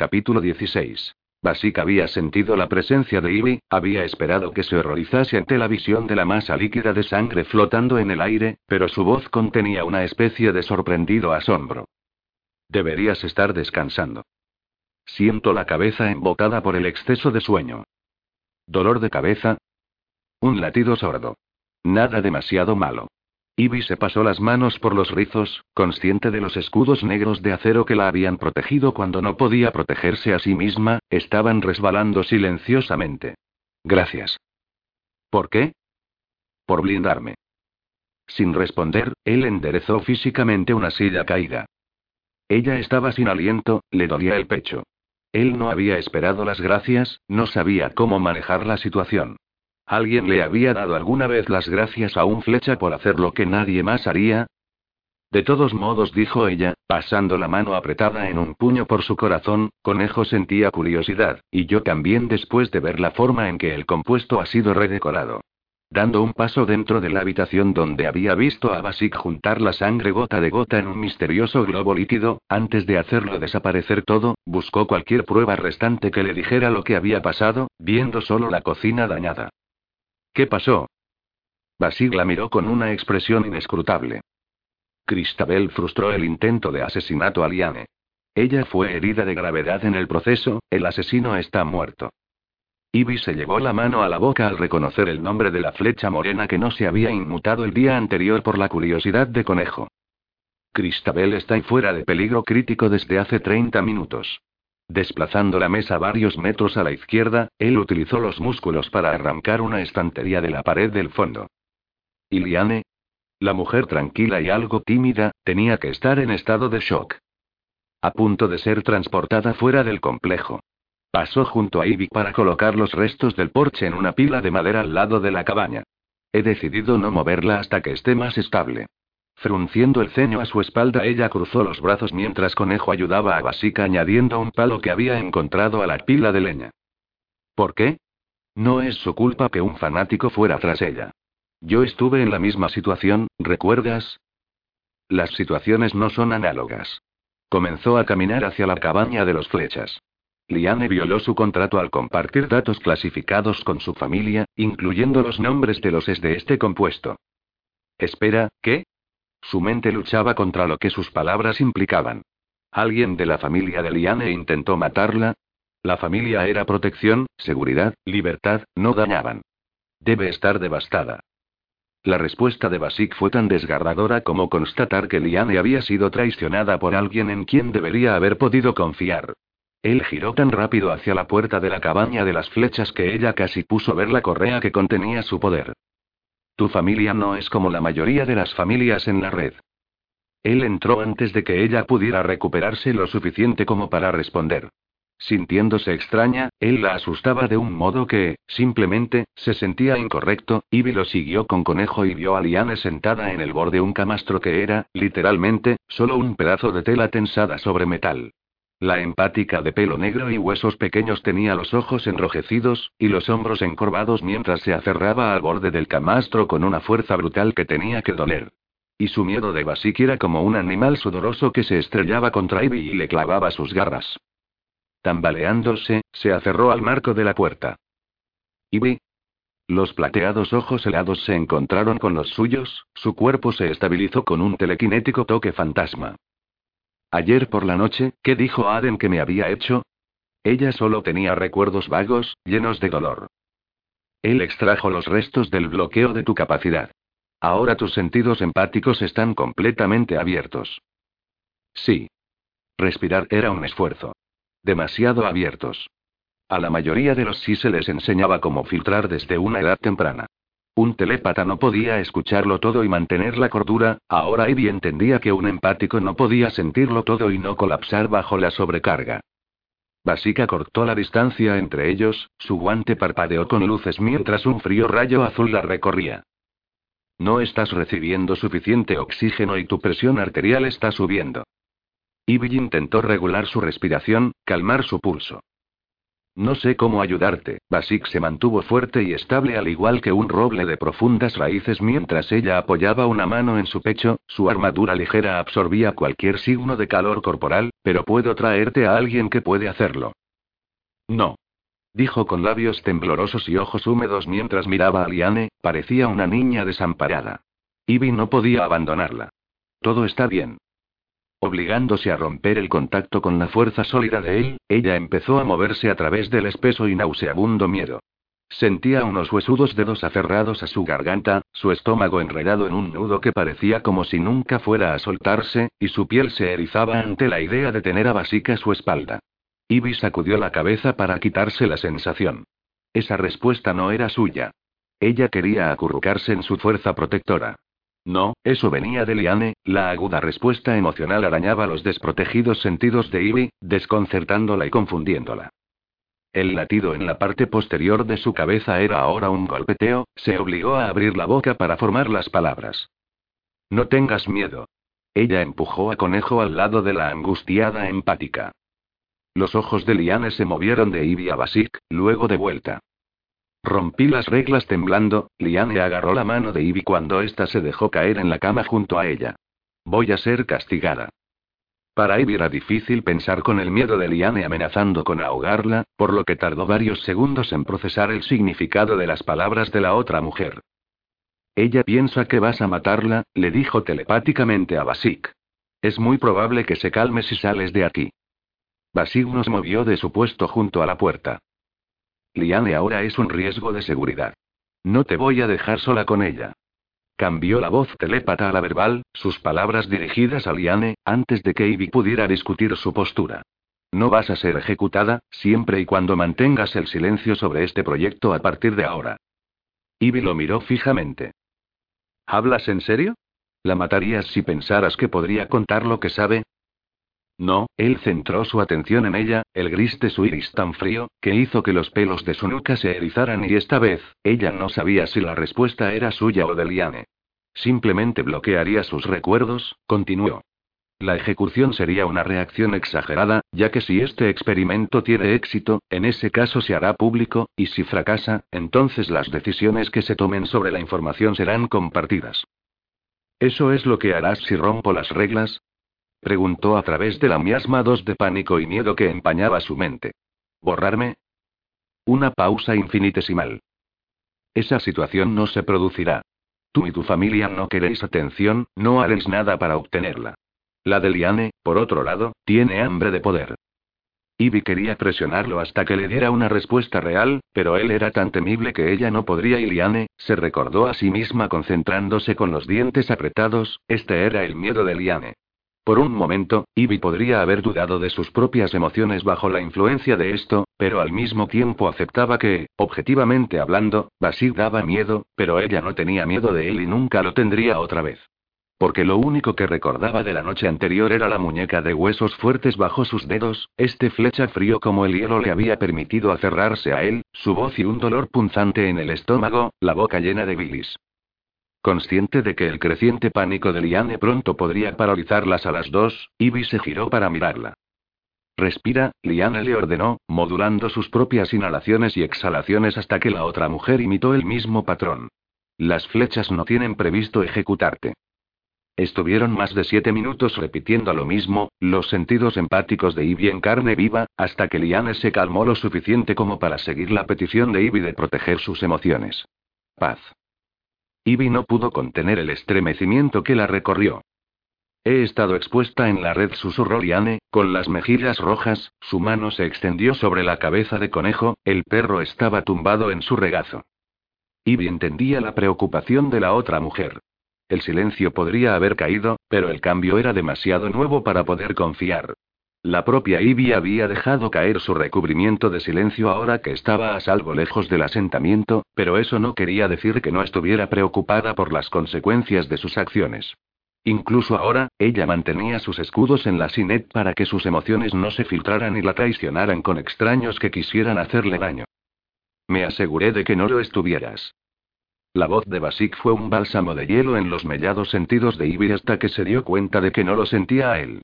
Capítulo 16. Basik había sentido la presencia de Ivy, había esperado que se horrorizase ante la visión de la masa líquida de sangre flotando en el aire, pero su voz contenía una especie de sorprendido asombro. Deberías estar descansando. Siento la cabeza embotada por el exceso de sueño. ¿Dolor de cabeza? Un latido sordo. Nada demasiado malo. Ivy se pasó las manos por los rizos, consciente de los escudos negros de acero que la habían protegido cuando no podía protegerse a sí misma, estaban resbalando silenciosamente. Gracias. ¿Por qué? Por blindarme. Sin responder, él enderezó físicamente una silla caída. Ella estaba sin aliento, le dolía el pecho. Él no había esperado las gracias, no sabía cómo manejar la situación. ¿Alguien le había dado alguna vez las gracias a un flecha por hacer lo que nadie más haría? De todos modos, dijo ella, pasando la mano apretada en un puño por su corazón, Conejo sentía curiosidad, y yo también después de ver la forma en que el compuesto ha sido redecorado. Dando un paso dentro de la habitación donde había visto a Basic juntar la sangre gota de gota en un misterioso globo líquido, antes de hacerlo desaparecer todo, buscó cualquier prueba restante que le dijera lo que había pasado, viendo solo la cocina dañada. ¿Qué pasó? Basig la miró con una expresión inescrutable. Cristabel frustró el intento de asesinato a Liane. Ella fue herida de gravedad en el proceso, el asesino está muerto. Ivy se llevó la mano a la boca al reconocer el nombre de la flecha morena que no se había inmutado el día anterior por la curiosidad de conejo. Cristabel está fuera de peligro crítico desde hace 30 minutos. Desplazando la mesa varios metros a la izquierda, él utilizó los músculos para arrancar una estantería de la pared del fondo. Iliane? La mujer tranquila y algo tímida, tenía que estar en estado de shock. A punto de ser transportada fuera del complejo. Pasó junto a Ivy para colocar los restos del porche en una pila de madera al lado de la cabaña. He decidido no moverla hasta que esté más estable. Frunciendo el ceño a su espalda, ella cruzó los brazos mientras Conejo ayudaba a Basica añadiendo un palo que había encontrado a la pila de leña. ¿Por qué? No es su culpa que un fanático fuera tras ella. Yo estuve en la misma situación, ¿recuerdas? Las situaciones no son análogas. Comenzó a caminar hacia la cabaña de los flechas. Liane violó su contrato al compartir datos clasificados con su familia, incluyendo los nombres de los es de este compuesto. Espera, ¿qué? Su mente luchaba contra lo que sus palabras implicaban. ¿Alguien de la familia de Liane intentó matarla? La familia era protección, seguridad, libertad, no dañaban. Debe estar devastada. La respuesta de Basik fue tan desgarradora como constatar que Liane había sido traicionada por alguien en quien debería haber podido confiar. Él giró tan rápido hacia la puerta de la cabaña de las flechas que ella casi puso ver la correa que contenía su poder. Tu familia no es como la mayoría de las familias en la red. Él entró antes de que ella pudiera recuperarse lo suficiente como para responder. Sintiéndose extraña, él la asustaba de un modo que, simplemente, se sentía incorrecto, Ivy lo siguió con conejo y vio a Liane sentada en el borde de un camastro que era, literalmente, solo un pedazo de tela tensada sobre metal. La empática de pelo negro y huesos pequeños tenía los ojos enrojecidos, y los hombros encorvados mientras se aferraba al borde del camastro con una fuerza brutal que tenía que doler. Y su miedo de Basik era como un animal sudoroso que se estrellaba contra Ivy y le clavaba sus garras. Tambaleándose, se aferró al marco de la puerta. Ivy. Los plateados ojos helados se encontraron con los suyos, su cuerpo se estabilizó con un telequinético toque fantasma. Ayer por la noche, ¿qué dijo Aden que me había hecho? Ella solo tenía recuerdos vagos, llenos de dolor. Él extrajo los restos del bloqueo de tu capacidad. Ahora tus sentidos empáticos están completamente abiertos. Sí. Respirar era un esfuerzo. Demasiado abiertos. A la mayoría de los sí se les enseñaba cómo filtrar desde una edad temprana. Un telépata no podía escucharlo todo y mantener la cordura, ahora Ivy entendía que un empático no podía sentirlo todo y no colapsar bajo la sobrecarga. Basica cortó la distancia entre ellos, su guante parpadeó con luces mientras un frío rayo azul la recorría. No estás recibiendo suficiente oxígeno y tu presión arterial está subiendo. Ivy intentó regular su respiración, calmar su pulso. No sé cómo ayudarte. Basik se mantuvo fuerte y estable al igual que un roble de profundas raíces mientras ella apoyaba una mano en su pecho, su armadura ligera absorbía cualquier signo de calor corporal, pero puedo traerte a alguien que puede hacerlo. No. Dijo con labios temblorosos y ojos húmedos mientras miraba a Liane, parecía una niña desamparada. Ivy no podía abandonarla. Todo está bien. Obligándose a romper el contacto con la fuerza sólida de él, ella empezó a moverse a través del espeso y nauseabundo miedo. Sentía unos huesudos dedos aferrados a su garganta, su estómago enredado en un nudo que parecía como si nunca fuera a soltarse, y su piel se erizaba ante la idea de tener a Basica su espalda. Ivy sacudió la cabeza para quitarse la sensación. Esa respuesta no era suya. Ella quería acurrucarse en su fuerza protectora. No, eso venía de Liane, la aguda respuesta emocional arañaba los desprotegidos sentidos de Ivy, desconcertándola y confundiéndola. El latido en la parte posterior de su cabeza era ahora un golpeteo, se obligó a abrir la boca para formar las palabras. No tengas miedo. Ella empujó a Conejo al lado de la angustiada empática. Los ojos de Liane se movieron de Ivy a Basik, luego de vuelta. Rompí las reglas temblando, Liane agarró la mano de Ivy cuando ésta se dejó caer en la cama junto a ella. Voy a ser castigada. Para Ivy era difícil pensar con el miedo de Liane amenazando con ahogarla, por lo que tardó varios segundos en procesar el significado de las palabras de la otra mujer. Ella piensa que vas a matarla, le dijo telepáticamente a Basik. Es muy probable que se calme si sales de aquí. Basik nos movió de su puesto junto a la puerta. Liane ahora es un riesgo de seguridad. No te voy a dejar sola con ella. Cambió la voz telépata a la verbal, sus palabras dirigidas a Liane, antes de que Ivy pudiera discutir su postura. No vas a ser ejecutada, siempre y cuando mantengas el silencio sobre este proyecto a partir de ahora. Ivy lo miró fijamente. ¿Hablas en serio? ¿La matarías si pensaras que podría contar lo que sabe? No, él centró su atención en ella, el gris de su iris tan frío, que hizo que los pelos de su nuca se erizaran y esta vez, ella no sabía si la respuesta era suya o de Liane. Simplemente bloquearía sus recuerdos, continuó. La ejecución sería una reacción exagerada, ya que si este experimento tiene éxito, en ese caso se hará público, y si fracasa, entonces las decisiones que se tomen sobre la información serán compartidas. ¿Eso es lo que harás si rompo las reglas? Preguntó a través de la miasma dos de pánico y miedo que empañaba su mente. ¿Borrarme? Una pausa infinitesimal. Esa situación no se producirá. Tú y tu familia no queréis atención, no haréis nada para obtenerla. La de Liane, por otro lado, tiene hambre de poder. Ivy quería presionarlo hasta que le diera una respuesta real, pero él era tan temible que ella no podría y Liane, se recordó a sí misma concentrándose con los dientes apretados, este era el miedo de Liane. Por un momento, Ivy podría haber dudado de sus propias emociones bajo la influencia de esto, pero al mismo tiempo aceptaba que, objetivamente hablando, Basil daba miedo, pero ella no tenía miedo de él y nunca lo tendría otra vez. Porque lo único que recordaba de la noche anterior era la muñeca de huesos fuertes bajo sus dedos, este flecha frío como el hielo le había permitido aferrarse a él, su voz y un dolor punzante en el estómago, la boca llena de bilis. Consciente de que el creciente pánico de Liane pronto podría paralizarlas a las dos, Ivy se giró para mirarla. Respira, Liane le ordenó, modulando sus propias inhalaciones y exhalaciones hasta que la otra mujer imitó el mismo patrón. Las flechas no tienen previsto ejecutarte. Estuvieron más de siete minutos repitiendo lo mismo, los sentidos empáticos de Ivy en carne viva, hasta que Liane se calmó lo suficiente como para seguir la petición de Ivy de proteger sus emociones. Paz. Ivy no pudo contener el estremecimiento que la recorrió. He estado expuesta en la red, susurró Liane, con las mejillas rojas, su mano se extendió sobre la cabeza de conejo, el perro estaba tumbado en su regazo. Ivy entendía la preocupación de la otra mujer. El silencio podría haber caído, pero el cambio era demasiado nuevo para poder confiar. La propia Ivy había dejado caer su recubrimiento de silencio ahora que estaba a salvo lejos del asentamiento, pero eso no quería decir que no estuviera preocupada por las consecuencias de sus acciones. Incluso ahora, ella mantenía sus escudos en la Sinet para que sus emociones no se filtraran y la traicionaran con extraños que quisieran hacerle daño. Me aseguré de que no lo estuvieras. La voz de Basik fue un bálsamo de hielo en los mellados sentidos de Ivy hasta que se dio cuenta de que no lo sentía a él.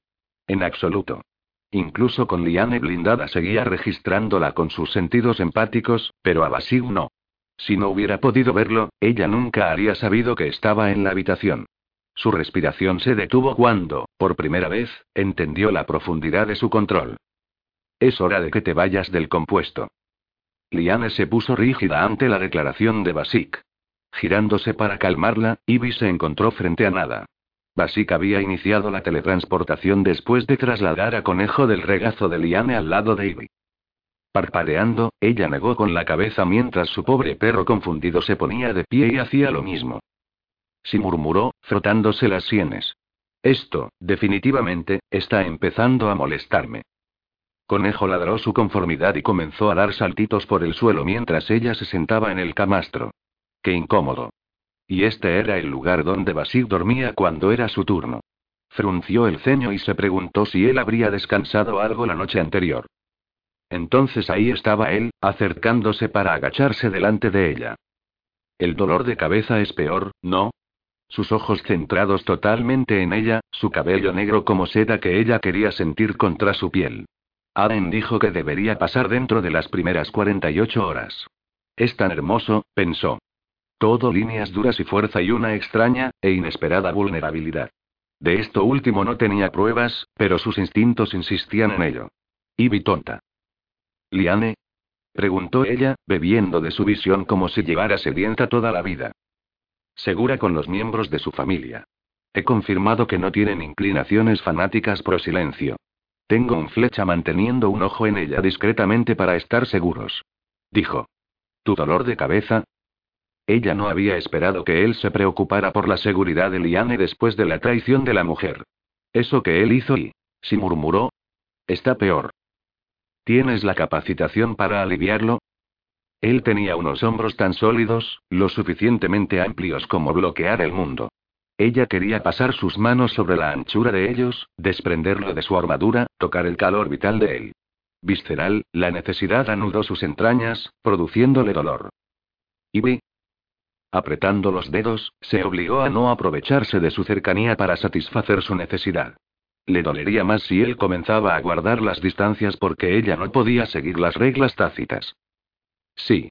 En absoluto. Incluso con Liane blindada seguía registrándola con sus sentidos empáticos, pero a Basig no. Si no hubiera podido verlo, ella nunca habría sabido que estaba en la habitación. Su respiración se detuvo cuando, por primera vez, entendió la profundidad de su control. Es hora de que te vayas del compuesto. Liane se puso rígida ante la declaración de Basik. Girándose para calmarla, Ivy se encontró frente a nada. Basik había iniciado la teletransportación después de trasladar a Conejo del regazo de Liane al lado de Ivy. Parpadeando, ella negó con la cabeza mientras su pobre perro confundido se ponía de pie y hacía lo mismo. Sí murmuró, frotándose las sienes. Esto, definitivamente, está empezando a molestarme. Conejo ladró su conformidad y comenzó a dar saltitos por el suelo mientras ella se sentaba en el camastro. Qué incómodo. Y este era el lugar donde Basir dormía cuando era su turno. Frunció el ceño y se preguntó si él habría descansado algo la noche anterior. Entonces ahí estaba él, acercándose para agacharse delante de ella. El dolor de cabeza es peor, ¿no? Sus ojos centrados totalmente en ella, su cabello negro como seda que ella quería sentir contra su piel. Aden dijo que debería pasar dentro de las primeras 48 horas. Es tan hermoso, pensó. Todo líneas duras y fuerza y una extraña, e inesperada vulnerabilidad. De esto último no tenía pruebas, pero sus instintos insistían en ello. vi tonta. ¿Liane? preguntó ella, bebiendo de su visión como si llevara sedienta toda la vida. Segura con los miembros de su familia. He confirmado que no tienen inclinaciones fanáticas pro silencio. Tengo un flecha manteniendo un ojo en ella discretamente para estar seguros. Dijo. ¿Tu dolor de cabeza? Ella no había esperado que él se preocupara por la seguridad de Liane después de la traición de la mujer. Eso que él hizo y, si murmuró, está peor. ¿Tienes la capacitación para aliviarlo? Él tenía unos hombros tan sólidos, lo suficientemente amplios como bloquear el mundo. Ella quería pasar sus manos sobre la anchura de ellos, desprenderlo de su armadura, tocar el calor vital de él. Visceral, la necesidad anudó sus entrañas, produciéndole dolor. vi. Apretando los dedos, se obligó a no aprovecharse de su cercanía para satisfacer su necesidad. Le dolería más si él comenzaba a guardar las distancias porque ella no podía seguir las reglas tácitas. Sí.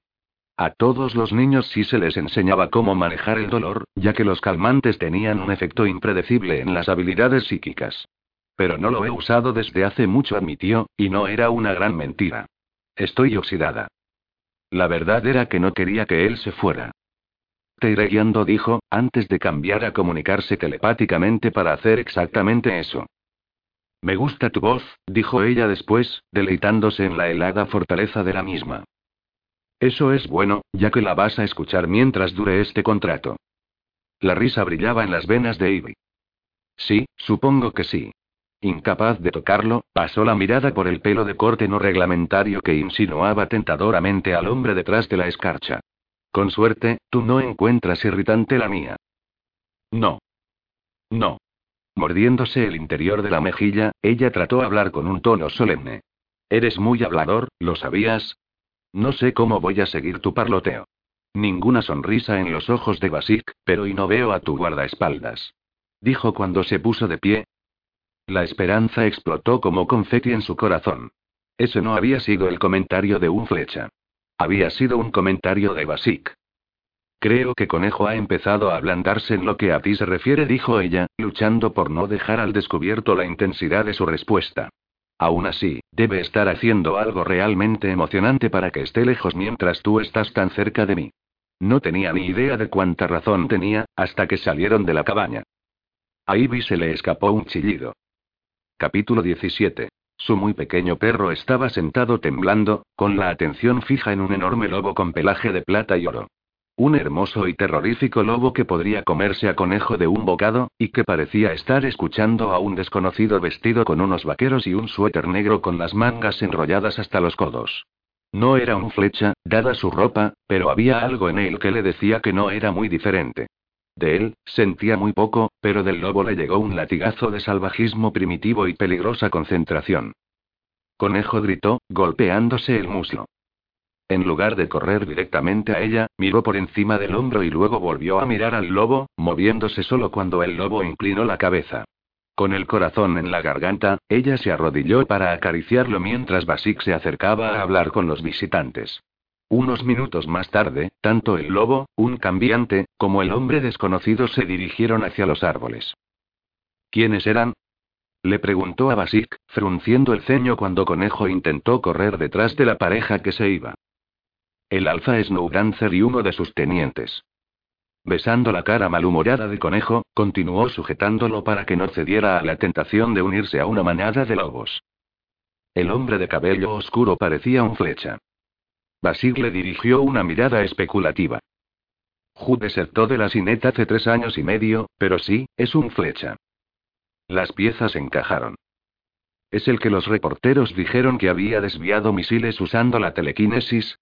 A todos los niños sí se les enseñaba cómo manejar el dolor, ya que los calmantes tenían un efecto impredecible en las habilidades psíquicas. Pero no lo he usado desde hace mucho, admitió, y no era una gran mentira. Estoy oxidada. La verdad era que no quería que él se fuera. Te iré guiando, dijo, antes de cambiar a comunicarse telepáticamente para hacer exactamente eso. Me gusta tu voz, dijo ella después, deleitándose en la helada fortaleza de la misma. Eso es bueno, ya que la vas a escuchar mientras dure este contrato. La risa brillaba en las venas de Ivy. Sí, supongo que sí. Incapaz de tocarlo, pasó la mirada por el pelo de corte no reglamentario que insinuaba tentadoramente al hombre detrás de la escarcha. Con suerte, tú no encuentras irritante la mía. No. No. Mordiéndose el interior de la mejilla, ella trató de hablar con un tono solemne. Eres muy hablador, ¿lo sabías? No sé cómo voy a seguir tu parloteo. Ninguna sonrisa en los ojos de Basik, pero y no veo a tu guardaespaldas. Dijo cuando se puso de pie. La esperanza explotó como confeti en su corazón. Ese no había sido el comentario de un flecha. Había sido un comentario de Basik. Creo que Conejo ha empezado a ablandarse en lo que a ti se refiere, dijo ella, luchando por no dejar al descubierto la intensidad de su respuesta. Aún así, debe estar haciendo algo realmente emocionante para que esté lejos mientras tú estás tan cerca de mí. No tenía ni idea de cuánta razón tenía, hasta que salieron de la cabaña. A Ivy se le escapó un chillido. Capítulo 17. Su muy pequeño perro estaba sentado temblando, con la atención fija en un enorme lobo con pelaje de plata y oro. Un hermoso y terrorífico lobo que podría comerse a conejo de un bocado, y que parecía estar escuchando a un desconocido vestido con unos vaqueros y un suéter negro con las mangas enrolladas hasta los codos. No era un flecha, dada su ropa, pero había algo en él que le decía que no era muy diferente. De él, sentía muy poco, pero del lobo le llegó un latigazo de salvajismo primitivo y peligrosa concentración. Conejo gritó, golpeándose el muslo. En lugar de correr directamente a ella, miró por encima del hombro y luego volvió a mirar al lobo, moviéndose solo cuando el lobo inclinó la cabeza. Con el corazón en la garganta, ella se arrodilló para acariciarlo mientras Basik se acercaba a hablar con los visitantes. Unos minutos más tarde, tanto el lobo, un cambiante, como el hombre desconocido se dirigieron hacia los árboles. ¿Quiénes eran? Le preguntó a Basik, frunciendo el ceño cuando Conejo intentó correr detrás de la pareja que se iba. El alfa Snowdancer y uno de sus tenientes. Besando la cara malhumorada de Conejo, continuó sujetándolo para que no cediera a la tentación de unirse a una manada de lobos. El hombre de cabello oscuro parecía un flecha. Basir le dirigió una mirada especulativa. Ju desertó de la Sinet hace tres años y medio, pero sí, es un flecha. Las piezas encajaron. Es el que los reporteros dijeron que había desviado misiles usando la telequinesis.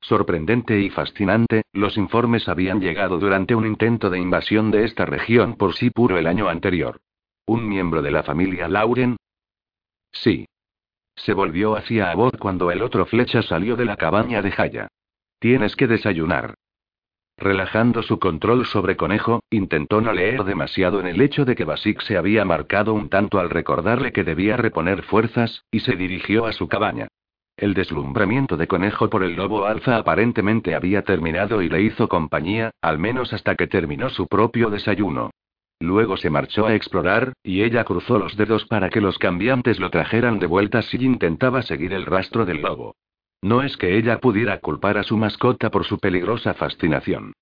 Sorprendente y fascinante, los informes habían llegado durante un intento de invasión de esta región por sí puro el año anterior. ¿Un miembro de la familia Lauren? Sí. Se volvió hacia Abod cuando el otro flecha salió de la cabaña de Jaya. Tienes que desayunar. Relajando su control sobre Conejo, intentó no leer demasiado en el hecho de que Basik se había marcado un tanto al recordarle que debía reponer fuerzas, y se dirigió a su cabaña. El deslumbramiento de Conejo por el lobo alfa aparentemente había terminado y le hizo compañía, al menos hasta que terminó su propio desayuno. Luego se marchó a explorar, y ella cruzó los dedos para que los cambiantes lo trajeran de vuelta si intentaba seguir el rastro del lobo. No es que ella pudiera culpar a su mascota por su peligrosa fascinación.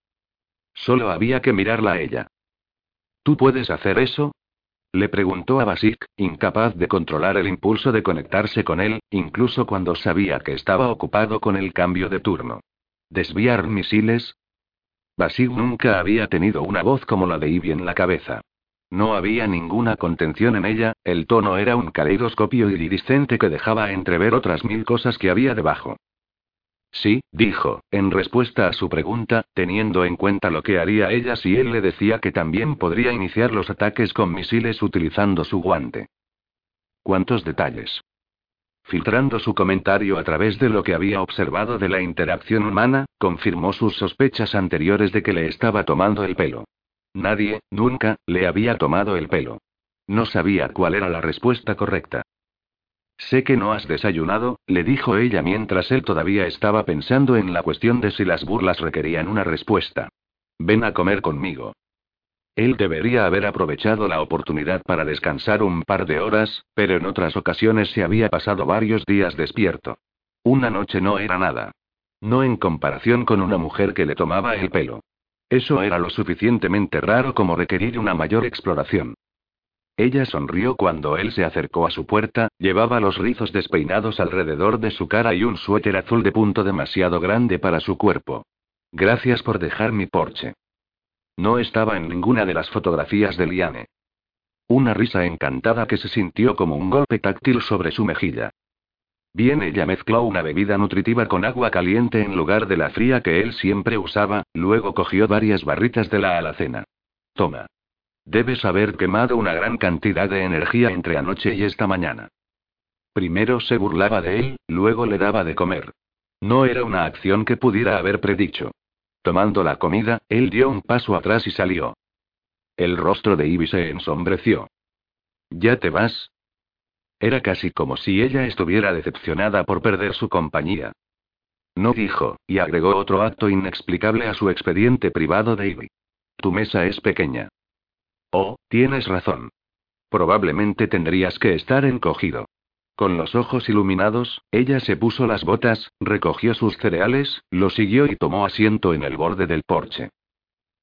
Solo había que mirarla a ella. ¿Tú puedes hacer eso? Le preguntó a Basik, incapaz de controlar el impulso de conectarse con él, incluso cuando sabía que estaba ocupado con el cambio de turno. ¿Desviar misiles? Basil nunca había tenido una voz como la de Ivy en la cabeza. No había ninguna contención en ella, el tono era un caleidoscopio iridiscente que dejaba entrever otras mil cosas que había debajo. Sí, dijo, en respuesta a su pregunta, teniendo en cuenta lo que haría ella si él le decía que también podría iniciar los ataques con misiles utilizando su guante. ¿Cuántos detalles? Filtrando su comentario a través de lo que había observado de la interacción humana, confirmó sus sospechas anteriores de que le estaba tomando el pelo. Nadie, nunca, le había tomado el pelo. No sabía cuál era la respuesta correcta. Sé que no has desayunado, le dijo ella mientras él todavía estaba pensando en la cuestión de si las burlas requerían una respuesta. Ven a comer conmigo. Él debería haber aprovechado la oportunidad para descansar un par de horas, pero en otras ocasiones se había pasado varios días despierto. Una noche no era nada. No en comparación con una mujer que le tomaba el pelo. Eso era lo suficientemente raro como requerir una mayor exploración. Ella sonrió cuando él se acercó a su puerta, llevaba los rizos despeinados alrededor de su cara y un suéter azul de punto demasiado grande para su cuerpo. Gracias por dejar mi porche. No estaba en ninguna de las fotografías de Liane. Una risa encantada que se sintió como un golpe táctil sobre su mejilla. Bien, ella mezcló una bebida nutritiva con agua caliente en lugar de la fría que él siempre usaba, luego cogió varias barritas de la alacena. Toma. Debes haber quemado una gran cantidad de energía entre anoche y esta mañana. Primero se burlaba de él, luego le daba de comer. No era una acción que pudiera haber predicho. Tomando la comida, él dio un paso atrás y salió. El rostro de Ivy se ensombreció. ¿Ya te vas? Era casi como si ella estuviera decepcionada por perder su compañía. No dijo, y agregó otro acto inexplicable a su expediente privado de Ivy. Tu mesa es pequeña. Oh, tienes razón. Probablemente tendrías que estar encogido. Con los ojos iluminados, ella se puso las botas, recogió sus cereales, lo siguió y tomó asiento en el borde del porche.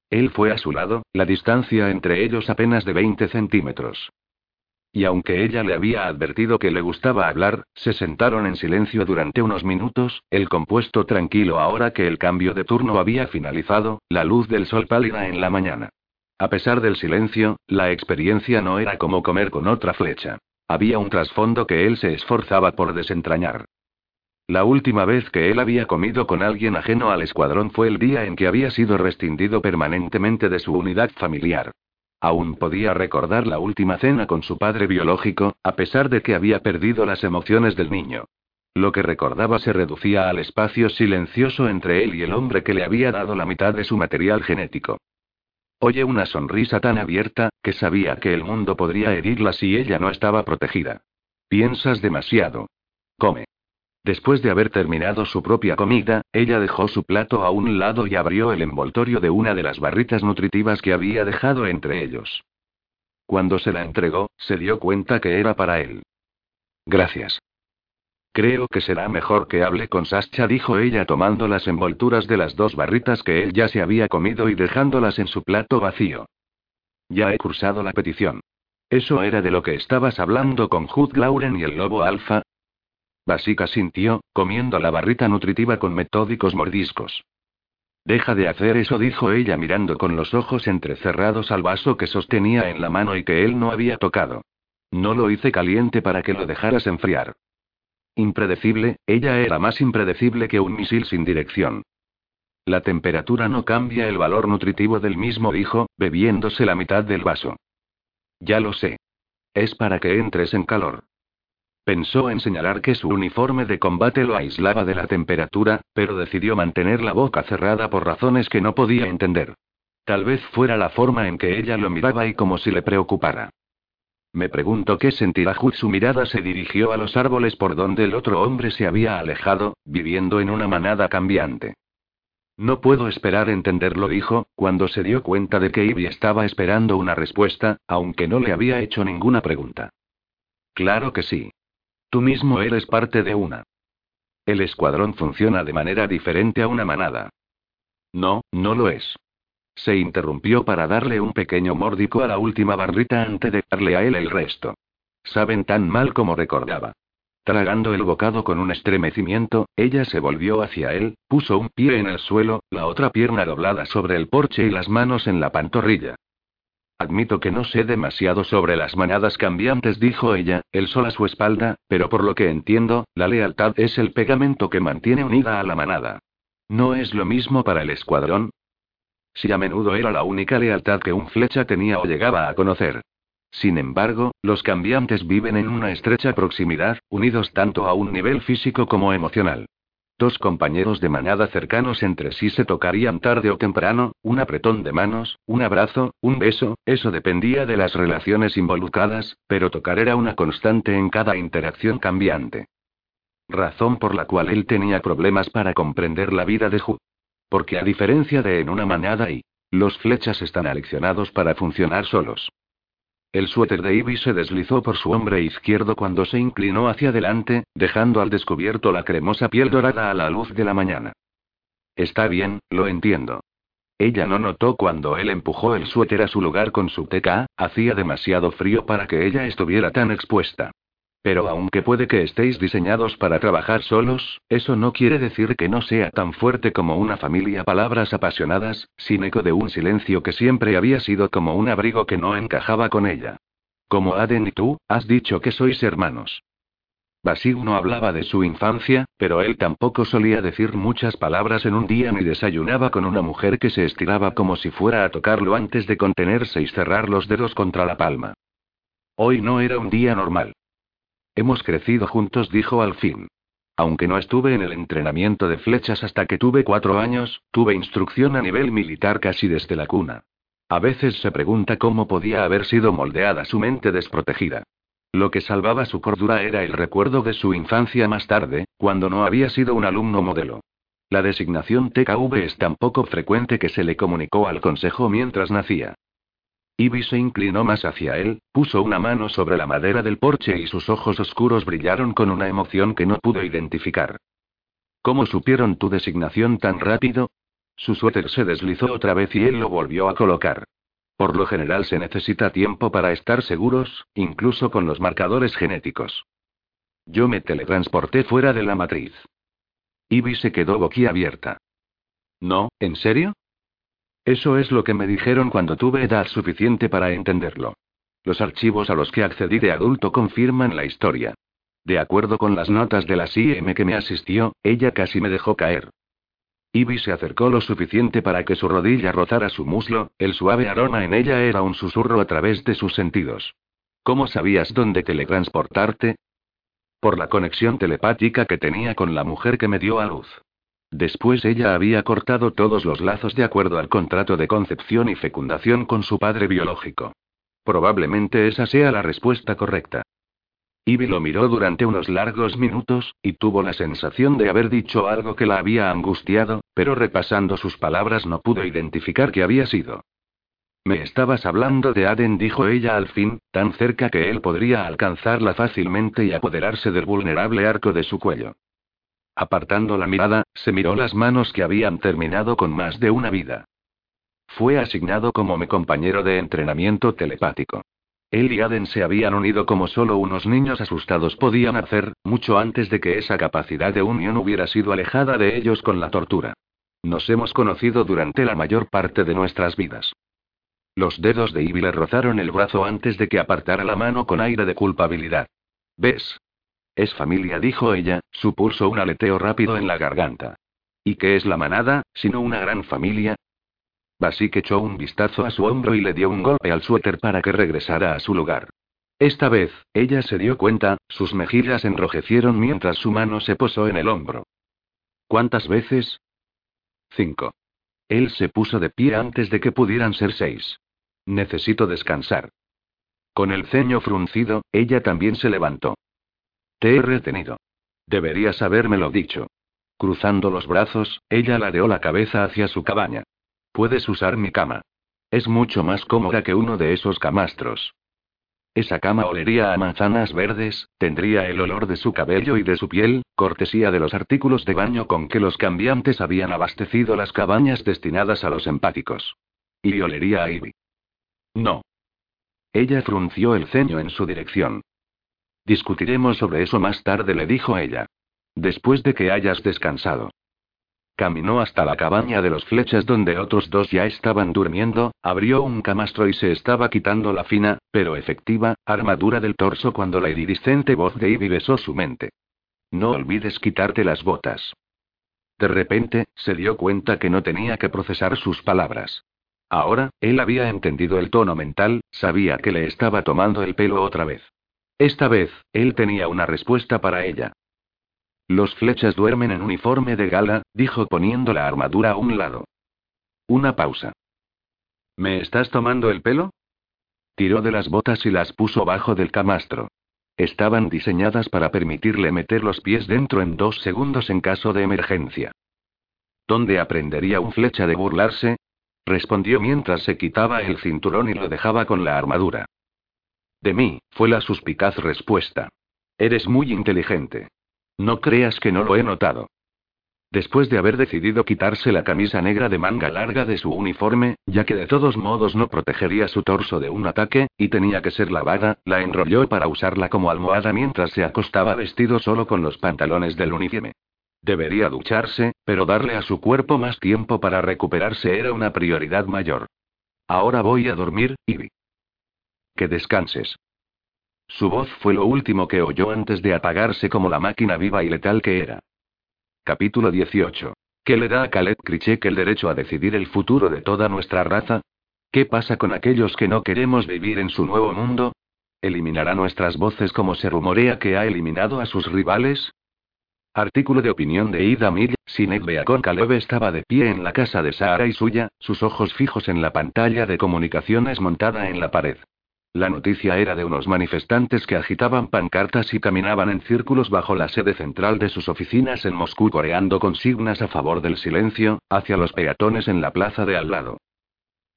Él fue a su lado, la distancia entre ellos apenas de 20 centímetros. Y aunque ella le había advertido que le gustaba hablar, se sentaron en silencio durante unos minutos, el compuesto tranquilo ahora que el cambio de turno había finalizado, la luz del sol pálida en la mañana. A pesar del silencio, la experiencia no era como comer con otra flecha. Había un trasfondo que él se esforzaba por desentrañar. La última vez que él había comido con alguien ajeno al escuadrón fue el día en que había sido rescindido permanentemente de su unidad familiar. Aún podía recordar la última cena con su padre biológico, a pesar de que había perdido las emociones del niño. Lo que recordaba se reducía al espacio silencioso entre él y el hombre que le había dado la mitad de su material genético. Oye una sonrisa tan abierta, que sabía que el mundo podría herirla si ella no estaba protegida. Piensas demasiado. Come. Después de haber terminado su propia comida, ella dejó su plato a un lado y abrió el envoltorio de una de las barritas nutritivas que había dejado entre ellos. Cuando se la entregó, se dio cuenta que era para él. Gracias. Creo que será mejor que hable con Sascha, dijo ella tomando las envolturas de las dos barritas que él ya se había comido y dejándolas en su plato vacío. Ya he cursado la petición. ¿Eso era de lo que estabas hablando con Hud Lauren y el lobo alfa? Basica sintió, comiendo la barrita nutritiva con metódicos mordiscos. Deja de hacer eso, dijo ella mirando con los ojos entrecerrados al vaso que sostenía en la mano y que él no había tocado. No lo hice caliente para que lo dejaras enfriar. Impredecible, ella era más impredecible que un misil sin dirección. La temperatura no cambia el valor nutritivo del mismo, dijo, bebiéndose la mitad del vaso. Ya lo sé. Es para que entres en calor. Pensó en señalar que su uniforme de combate lo aislaba de la temperatura, pero decidió mantener la boca cerrada por razones que no podía entender. Tal vez fuera la forma en que ella lo miraba y como si le preocupara. Me pregunto qué sentirá Jud. Su mirada se dirigió a los árboles por donde el otro hombre se había alejado, viviendo en una manada cambiante. No puedo esperar entenderlo, dijo, cuando se dio cuenta de que Ivy estaba esperando una respuesta, aunque no le había hecho ninguna pregunta. Claro que sí. Tú mismo eres parte de una. El escuadrón funciona de manera diferente a una manada. No, no lo es. Se interrumpió para darle un pequeño mórdico a la última barrita antes de darle a él el resto. Saben tan mal como recordaba. Tragando el bocado con un estremecimiento, ella se volvió hacia él, puso un pie en el suelo, la otra pierna doblada sobre el porche y las manos en la pantorrilla. Admito que no sé demasiado sobre las manadas cambiantes, dijo ella, el sol a su espalda, pero por lo que entiendo, la lealtad es el pegamento que mantiene unida a la manada. ¿No es lo mismo para el escuadrón? Si a menudo era la única lealtad que un flecha tenía o llegaba a conocer. Sin embargo, los cambiantes viven en una estrecha proximidad, unidos tanto a un nivel físico como emocional. Dos compañeros de manada cercanos entre sí se tocarían tarde o temprano, un apretón de manos, un abrazo, un beso, eso dependía de las relaciones involucradas, pero tocar era una constante en cada interacción cambiante. Razón por la cual él tenía problemas para comprender la vida de Ju. Porque a diferencia de en una manada y los flechas están aleccionados para funcionar solos. El suéter de Ivy se deslizó por su hombro izquierdo cuando se inclinó hacia adelante, dejando al descubierto la cremosa piel dorada a la luz de la mañana. Está bien, lo entiendo. Ella no notó cuando él empujó el suéter a su lugar con su TK, hacía demasiado frío para que ella estuviera tan expuesta. Pero aunque puede que estéis diseñados para trabajar solos, eso no quiere decir que no sea tan fuerte como una familia. Palabras apasionadas, sin eco de un silencio que siempre había sido como un abrigo que no encajaba con ella. Como Aden y tú, has dicho que sois hermanos. Basil no hablaba de su infancia, pero él tampoco solía decir muchas palabras en un día ni desayunaba con una mujer que se estiraba como si fuera a tocarlo antes de contenerse y cerrar los dedos contra la palma. Hoy no era un día normal. Hemos crecido juntos, dijo al fin. Aunque no estuve en el entrenamiento de flechas hasta que tuve cuatro años, tuve instrucción a nivel militar casi desde la cuna. A veces se pregunta cómo podía haber sido moldeada su mente desprotegida. Lo que salvaba su cordura era el recuerdo de su infancia más tarde, cuando no había sido un alumno modelo. La designación TKV es tan poco frecuente que se le comunicó al consejo mientras nacía. Ivy se inclinó más hacia él, puso una mano sobre la madera del porche y sus ojos oscuros brillaron con una emoción que no pudo identificar. ¿Cómo supieron tu designación tan rápido? Su suéter se deslizó otra vez y él lo volvió a colocar. Por lo general se necesita tiempo para estar seguros, incluso con los marcadores genéticos. Yo me teletransporté fuera de la matriz. Ivy se quedó boquiabierta. No, ¿en serio? Eso es lo que me dijeron cuando tuve edad suficiente para entenderlo. Los archivos a los que accedí de adulto confirman la historia. De acuerdo con las notas de la CIM que me asistió, ella casi me dejó caer. Ivy se acercó lo suficiente para que su rodilla rozara su muslo, el suave aroma en ella era un susurro a través de sus sentidos. ¿Cómo sabías dónde teletransportarte? Por la conexión telepática que tenía con la mujer que me dio a luz. Después ella había cortado todos los lazos de acuerdo al contrato de concepción y fecundación con su padre biológico. Probablemente esa sea la respuesta correcta. Ivy lo miró durante unos largos minutos, y tuvo la sensación de haber dicho algo que la había angustiado, pero repasando sus palabras no pudo identificar qué había sido. Me estabas hablando de Aden, dijo ella al fin, tan cerca que él podría alcanzarla fácilmente y apoderarse del vulnerable arco de su cuello. Apartando la mirada, se miró las manos que habían terminado con más de una vida. Fue asignado como mi compañero de entrenamiento telepático. Él y Aden se habían unido como solo unos niños asustados podían hacer, mucho antes de que esa capacidad de unión hubiera sido alejada de ellos con la tortura. Nos hemos conocido durante la mayor parte de nuestras vidas. Los dedos de Ivy le rozaron el brazo antes de que apartara la mano con aire de culpabilidad. ¿Ves? Es familia, dijo ella, su pulso un aleteo rápido en la garganta. ¿Y qué es la manada, sino una gran familia? Basik echó un vistazo a su hombro y le dio un golpe al suéter para que regresara a su lugar. Esta vez, ella se dio cuenta, sus mejillas enrojecieron mientras su mano se posó en el hombro. ¿Cuántas veces? Cinco. Él se puso de pie antes de que pudieran ser seis. Necesito descansar. Con el ceño fruncido, ella también se levantó. Te he retenido. Deberías habérmelo dicho. Cruzando los brazos, ella ladeó la cabeza hacia su cabaña. Puedes usar mi cama. Es mucho más cómoda que uno de esos camastros. Esa cama olería a manzanas verdes, tendría el olor de su cabello y de su piel, cortesía de los artículos de baño con que los cambiantes habían abastecido las cabañas destinadas a los empáticos. Y olería a Ivy. No. Ella frunció el ceño en su dirección. Discutiremos sobre eso más tarde, le dijo ella. Después de que hayas descansado. Caminó hasta la cabaña de los flechas donde otros dos ya estaban durmiendo, abrió un camastro y se estaba quitando la fina, pero efectiva, armadura del torso cuando la iridiscente voz de Ivy besó su mente. No olvides quitarte las botas. De repente, se dio cuenta que no tenía que procesar sus palabras. Ahora, él había entendido el tono mental, sabía que le estaba tomando el pelo otra vez. Esta vez, él tenía una respuesta para ella. Los flechas duermen en uniforme de gala, dijo poniendo la armadura a un lado. Una pausa. ¿Me estás tomando el pelo? Tiró de las botas y las puso bajo del camastro. Estaban diseñadas para permitirle meter los pies dentro en dos segundos en caso de emergencia. ¿Dónde aprendería un flecha de burlarse? respondió mientras se quitaba el cinturón y lo dejaba con la armadura. De mí, fue la suspicaz respuesta. Eres muy inteligente. No creas que no lo he notado. Después de haber decidido quitarse la camisa negra de manga larga de su uniforme, ya que de todos modos no protegería su torso de un ataque, y tenía que ser lavada, la enrolló para usarla como almohada mientras se acostaba vestido solo con los pantalones del uniforme. Debería ducharse, pero darle a su cuerpo más tiempo para recuperarse era una prioridad mayor. Ahora voy a dormir, Ivy. Que descanses. Su voz fue lo último que oyó antes de apagarse como la máquina viva y letal que era. Capítulo 18. ¿Qué le da a Khaled Krichek el derecho a decidir el futuro de toda nuestra raza? ¿Qué pasa con aquellos que no queremos vivir en su nuevo mundo? ¿Eliminará nuestras voces como se rumorea que ha eliminado a sus rivales? Artículo de opinión de Ida Mill. Sinek Beacon Caleb estaba de pie en la casa de Sara y suya, sus ojos fijos en la pantalla de comunicaciones montada en la pared. La noticia era de unos manifestantes que agitaban pancartas y caminaban en círculos bajo la sede central de sus oficinas en Moscú coreando consignas a favor del silencio, hacia los peatones en la plaza de al lado.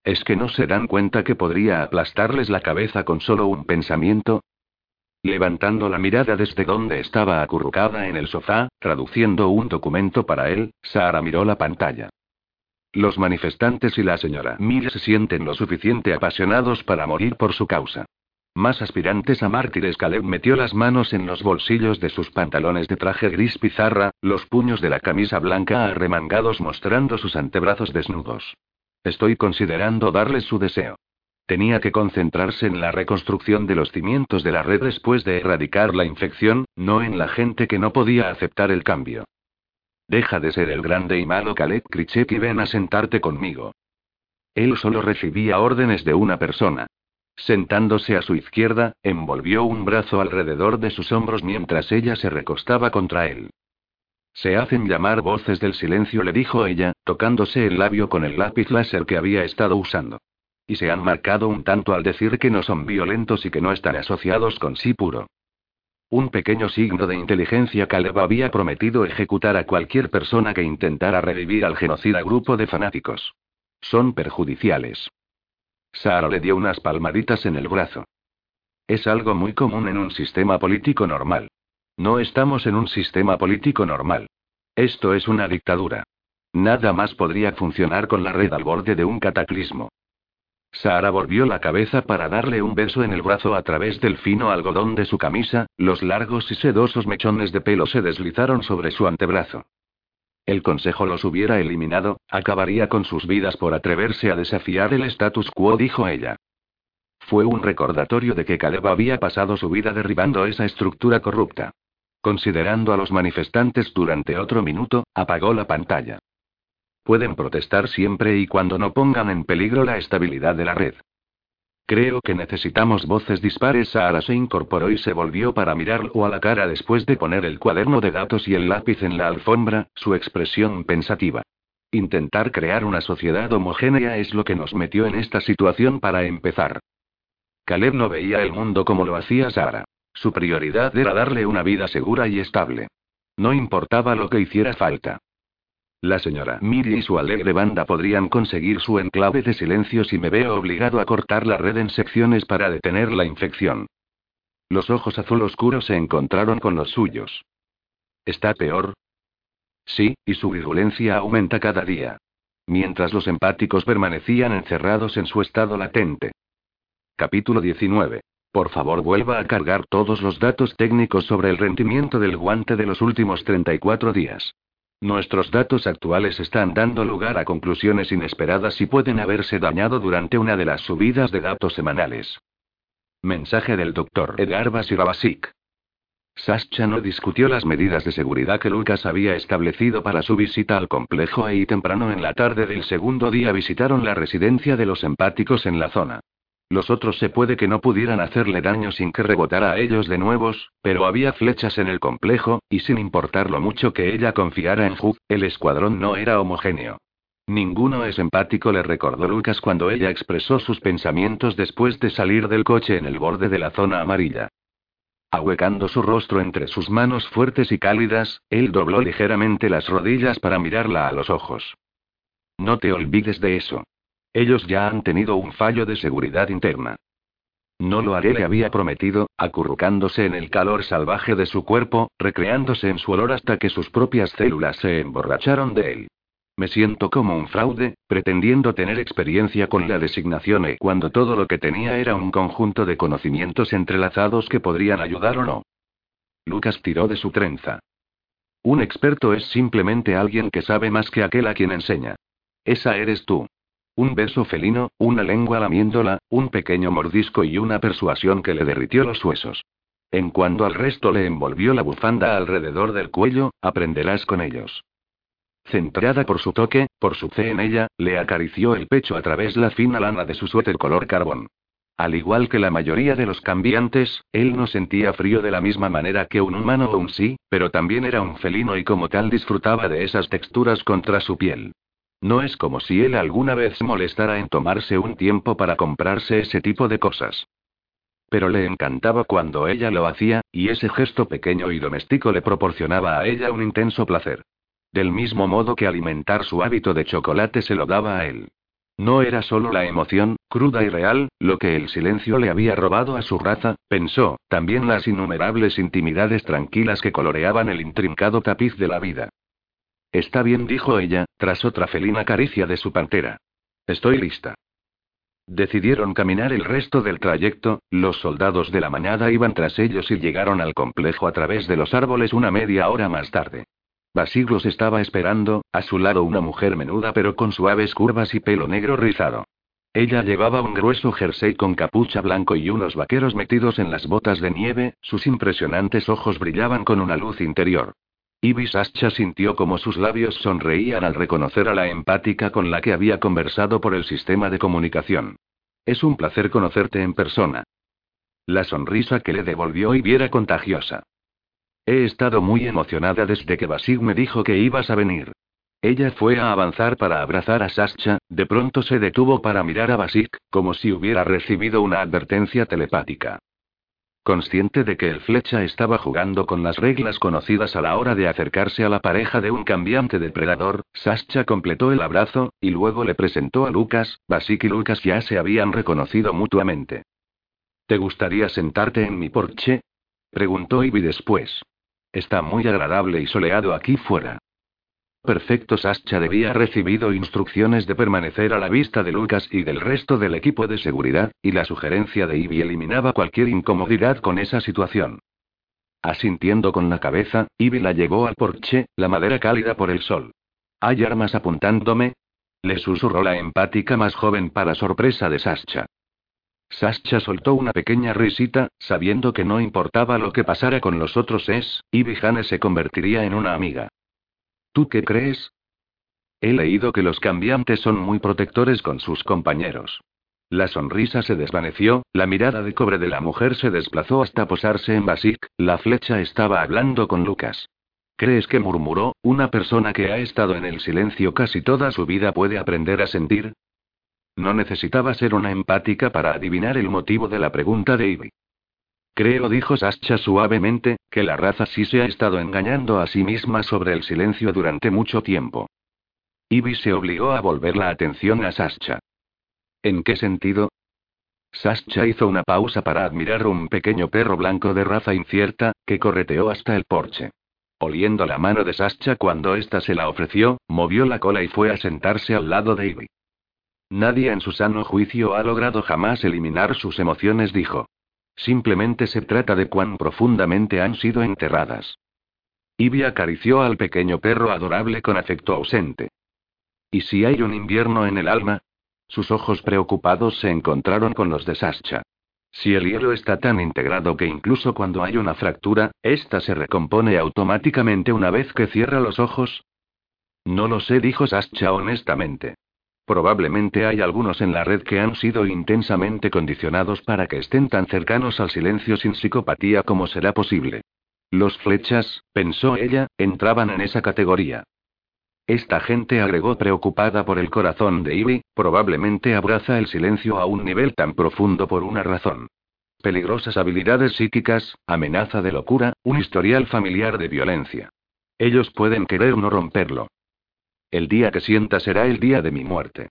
¿Es que no se dan cuenta que podría aplastarles la cabeza con solo un pensamiento? Levantando la mirada desde donde estaba acurrucada en el sofá, traduciendo un documento para él, Sara miró la pantalla. Los manifestantes y la señora Mille se sienten lo suficiente apasionados para morir por su causa. Más aspirantes a mártires, Caleb metió las manos en los bolsillos de sus pantalones de traje gris pizarra, los puños de la camisa blanca arremangados mostrando sus antebrazos desnudos. Estoy considerando darles su deseo. Tenía que concentrarse en la reconstrucción de los cimientos de la red después de erradicar la infección, no en la gente que no podía aceptar el cambio. Deja de ser el grande y malo Khaled Krichek y ven a sentarte conmigo. Él solo recibía órdenes de una persona. Sentándose a su izquierda, envolvió un brazo alrededor de sus hombros mientras ella se recostaba contra él. Se hacen llamar voces del silencio, le dijo ella, tocándose el labio con el lápiz láser que había estado usando. Y se han marcado un tanto al decir que no son violentos y que no están asociados con sí puro. Un pequeño signo de inteligencia Caleb había prometido ejecutar a cualquier persona que intentara revivir al genocida grupo de fanáticos. Son perjudiciales. Sara le dio unas palmaditas en el brazo. Es algo muy común en un sistema político normal. No estamos en un sistema político normal. Esto es una dictadura. Nada más podría funcionar con la red al borde de un cataclismo. Sara volvió la cabeza para darle un beso en el brazo a través del fino algodón de su camisa, los largos y sedosos mechones de pelo se deslizaron sobre su antebrazo. El consejo los hubiera eliminado, acabaría con sus vidas por atreverse a desafiar el status quo, dijo ella. Fue un recordatorio de que Caleb había pasado su vida derribando esa estructura corrupta. Considerando a los manifestantes durante otro minuto, apagó la pantalla. Pueden protestar siempre y cuando no pongan en peligro la estabilidad de la red. Creo que necesitamos voces dispares. Sara se incorporó y se volvió para mirarlo a la cara después de poner el cuaderno de datos y el lápiz en la alfombra, su expresión pensativa. Intentar crear una sociedad homogénea es lo que nos metió en esta situación para empezar. Caleb no veía el mundo como lo hacía Sara. Su prioridad era darle una vida segura y estable. No importaba lo que hiciera falta. La señora Miri y su alegre banda podrían conseguir su enclave de silencio si me veo obligado a cortar la red en secciones para detener la infección. Los ojos azul oscuros se encontraron con los suyos. ¿Está peor? Sí, y su virulencia aumenta cada día. Mientras los empáticos permanecían encerrados en su estado latente. Capítulo 19. Por favor vuelva a cargar todos los datos técnicos sobre el rendimiento del guante de los últimos 34 días. Nuestros datos actuales están dando lugar a conclusiones inesperadas y pueden haberse dañado durante una de las subidas de datos semanales. Mensaje del Dr. Edgar Basirabasik. Sascha no discutió las medidas de seguridad que Lucas había establecido para su visita al complejo y temprano en la tarde del segundo día visitaron la residencia de los empáticos en la zona. Los otros se puede que no pudieran hacerle daño sin que rebotara a ellos de nuevos, pero había flechas en el complejo, y sin importar lo mucho que ella confiara en Hugh, el escuadrón no era homogéneo. Ninguno es empático, le recordó Lucas cuando ella expresó sus pensamientos después de salir del coche en el borde de la zona amarilla. Ahuecando su rostro entre sus manos fuertes y cálidas, él dobló ligeramente las rodillas para mirarla a los ojos. No te olvides de eso. Ellos ya han tenido un fallo de seguridad interna. No lo haré, le había prometido, acurrucándose en el calor salvaje de su cuerpo, recreándose en su olor hasta que sus propias células se emborracharon de él. Me siento como un fraude, pretendiendo tener experiencia con la designación E cuando todo lo que tenía era un conjunto de conocimientos entrelazados que podrían ayudar o no. Lucas tiró de su trenza. Un experto es simplemente alguien que sabe más que aquel a quien enseña. Esa eres tú. Un beso felino, una lengua lamiéndola, un pequeño mordisco y una persuasión que le derritió los huesos. En cuanto al resto le envolvió la bufanda alrededor del cuello, aprenderás con ellos. Centrada por su toque, por su fe en ella, le acarició el pecho a través la fina lana de su suéter color carbón. Al igual que la mayoría de los cambiantes, él no sentía frío de la misma manera que un humano o un sí, pero también era un felino y como tal disfrutaba de esas texturas contra su piel. No es como si él alguna vez molestara en tomarse un tiempo para comprarse ese tipo de cosas. Pero le encantaba cuando ella lo hacía, y ese gesto pequeño y doméstico le proporcionaba a ella un intenso placer. Del mismo modo que alimentar su hábito de chocolate se lo daba a él. No era solo la emoción, cruda y real, lo que el silencio le había robado a su raza, pensó, también las innumerables intimidades tranquilas que coloreaban el intrincado tapiz de la vida. Está bien, dijo ella, tras otra felina caricia de su pantera. Estoy lista. Decidieron caminar el resto del trayecto, los soldados de la mañana iban tras ellos y llegaron al complejo a través de los árboles una media hora más tarde. Basiglos estaba esperando, a su lado una mujer menuda pero con suaves curvas y pelo negro rizado. Ella llevaba un grueso jersey con capucha blanco y unos vaqueros metidos en las botas de nieve, sus impresionantes ojos brillaban con una luz interior. Ibis Ascha sintió como sus labios sonreían al reconocer a la empática con la que había conversado por el sistema de comunicación. Es un placer conocerte en persona. La sonrisa que le devolvió y contagiosa. He estado muy emocionada desde que Basik me dijo que ibas a venir. Ella fue a avanzar para abrazar a Sascha, de pronto se detuvo para mirar a Basik, como si hubiera recibido una advertencia telepática. Consciente de que el flecha estaba jugando con las reglas conocidas a la hora de acercarse a la pareja de un cambiante depredador, Sascha completó el abrazo, y luego le presentó a Lucas, Basik y Lucas ya se habían reconocido mutuamente. ¿Te gustaría sentarte en mi porche? preguntó Ivy después. Está muy agradable y soleado aquí fuera. Perfecto, Sascha debía recibido instrucciones de permanecer a la vista de Lucas y del resto del equipo de seguridad, y la sugerencia de Ivy eliminaba cualquier incomodidad con esa situación. Asintiendo con la cabeza, Ivy la llevó al porche, la madera cálida por el sol. ¿Hay armas apuntándome? Le susurró la empática más joven para sorpresa de Sascha. Sascha soltó una pequeña risita, sabiendo que no importaba lo que pasara con los otros es, Ivy Hane se convertiría en una amiga. ¿Tú qué crees? He leído que los cambiantes son muy protectores con sus compañeros. La sonrisa se desvaneció, la mirada de cobre de la mujer se desplazó hasta posarse en Basic, la flecha estaba hablando con Lucas. ¿Crees que murmuró, una persona que ha estado en el silencio casi toda su vida puede aprender a sentir? No necesitaba ser una empática para adivinar el motivo de la pregunta de Ivy. Creo, dijo Sascha suavemente, que la raza sí se ha estado engañando a sí misma sobre el silencio durante mucho tiempo. Ivy se obligó a volver la atención a Sascha. ¿En qué sentido? Sascha hizo una pausa para admirar un pequeño perro blanco de raza incierta, que correteó hasta el porche. Oliendo la mano de Sascha cuando ésta se la ofreció, movió la cola y fue a sentarse al lado de Ivy. Nadie en su sano juicio ha logrado jamás eliminar sus emociones, dijo. Simplemente se trata de cuán profundamente han sido enterradas. Ivy acarició al pequeño perro adorable con afecto ausente. ¿Y si hay un invierno en el alma? Sus ojos preocupados se encontraron con los de Sascha. Si el hielo está tan integrado que incluso cuando hay una fractura, ésta se recompone automáticamente una vez que cierra los ojos. No lo sé, dijo Sascha honestamente. Probablemente hay algunos en la red que han sido intensamente condicionados para que estén tan cercanos al silencio sin psicopatía como será posible. Los flechas, pensó ella, entraban en esa categoría. Esta gente agregó preocupada por el corazón de Ivy, probablemente abraza el silencio a un nivel tan profundo por una razón. Peligrosas habilidades psíquicas, amenaza de locura, un historial familiar de violencia. Ellos pueden querer no romperlo. El día que sienta será el día de mi muerte.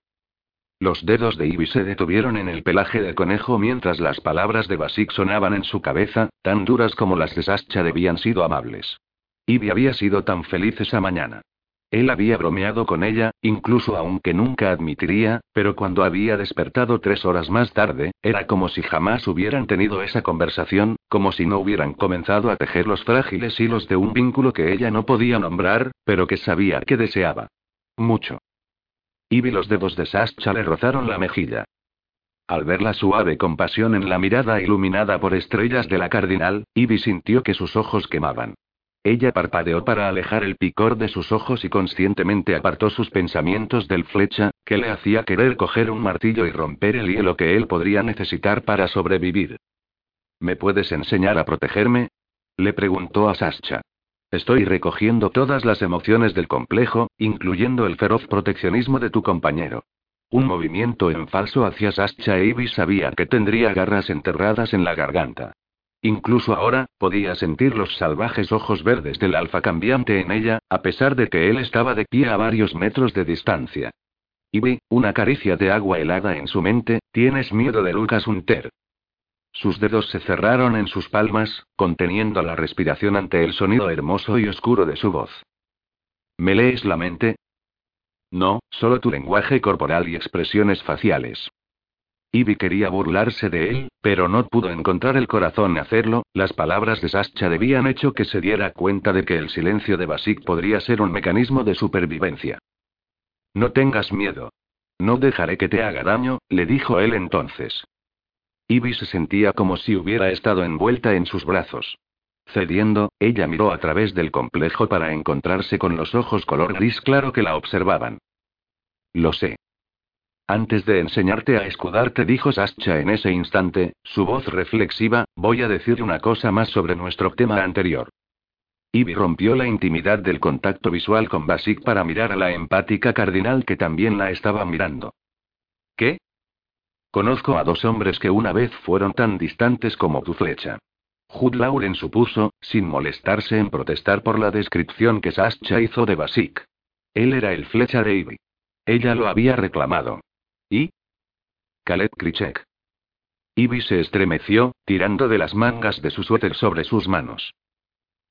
Los dedos de Ivy se detuvieron en el pelaje del conejo mientras las palabras de Basik sonaban en su cabeza, tan duras como las de Sascha debían sido amables. Ivy había sido tan feliz esa mañana. Él había bromeado con ella, incluso aunque nunca admitiría, pero cuando había despertado tres horas más tarde, era como si jamás hubieran tenido esa conversación, como si no hubieran comenzado a tejer los frágiles hilos de un vínculo que ella no podía nombrar, pero que sabía que deseaba. Mucho. vi los dedos de Sascha le rozaron la mejilla. Al ver la suave compasión en la mirada iluminada por estrellas de la cardinal, Ivy sintió que sus ojos quemaban. Ella parpadeó para alejar el picor de sus ojos y conscientemente apartó sus pensamientos del flecha, que le hacía querer coger un martillo y romper el hielo que él podría necesitar para sobrevivir. ¿Me puedes enseñar a protegerme? le preguntó a Sascha. Estoy recogiendo todas las emociones del complejo, incluyendo el feroz proteccionismo de tu compañero. Un movimiento en falso hacia Sascha e Ivy sabía que tendría garras enterradas en la garganta. Incluso ahora, podía sentir los salvajes ojos verdes del alfa cambiante en ella, a pesar de que él estaba de pie a varios metros de distancia. Ivy, una caricia de agua helada en su mente, tienes miedo de Lucas Hunter. Sus dedos se cerraron en sus palmas, conteniendo la respiración ante el sonido hermoso y oscuro de su voz. ¿Me lees la mente? No, solo tu lenguaje corporal y expresiones faciales. Ivy quería burlarse de él, pero no pudo encontrar el corazón hacerlo, las palabras de Sascha debían hecho que se diera cuenta de que el silencio de Basik podría ser un mecanismo de supervivencia. No tengas miedo. No dejaré que te haga daño, le dijo él entonces. Ivy se sentía como si hubiera estado envuelta en sus brazos. Cediendo, ella miró a través del complejo para encontrarse con los ojos color gris claro que la observaban. Lo sé. Antes de enseñarte a escudarte, dijo Sascha en ese instante, su voz reflexiva, voy a decir una cosa más sobre nuestro tema anterior. Ivy rompió la intimidad del contacto visual con Basic para mirar a la empática cardinal que también la estaba mirando. ¿Qué? Conozco a dos hombres que una vez fueron tan distantes como tu flecha. Hud Lauren supuso, sin molestarse en protestar por la descripción que Sascha hizo de Basic. Él era el flecha de Ivy. Ella lo había reclamado. ¿Y? Khaled Krichek. Ivy se estremeció, tirando de las mangas de su suéter sobre sus manos.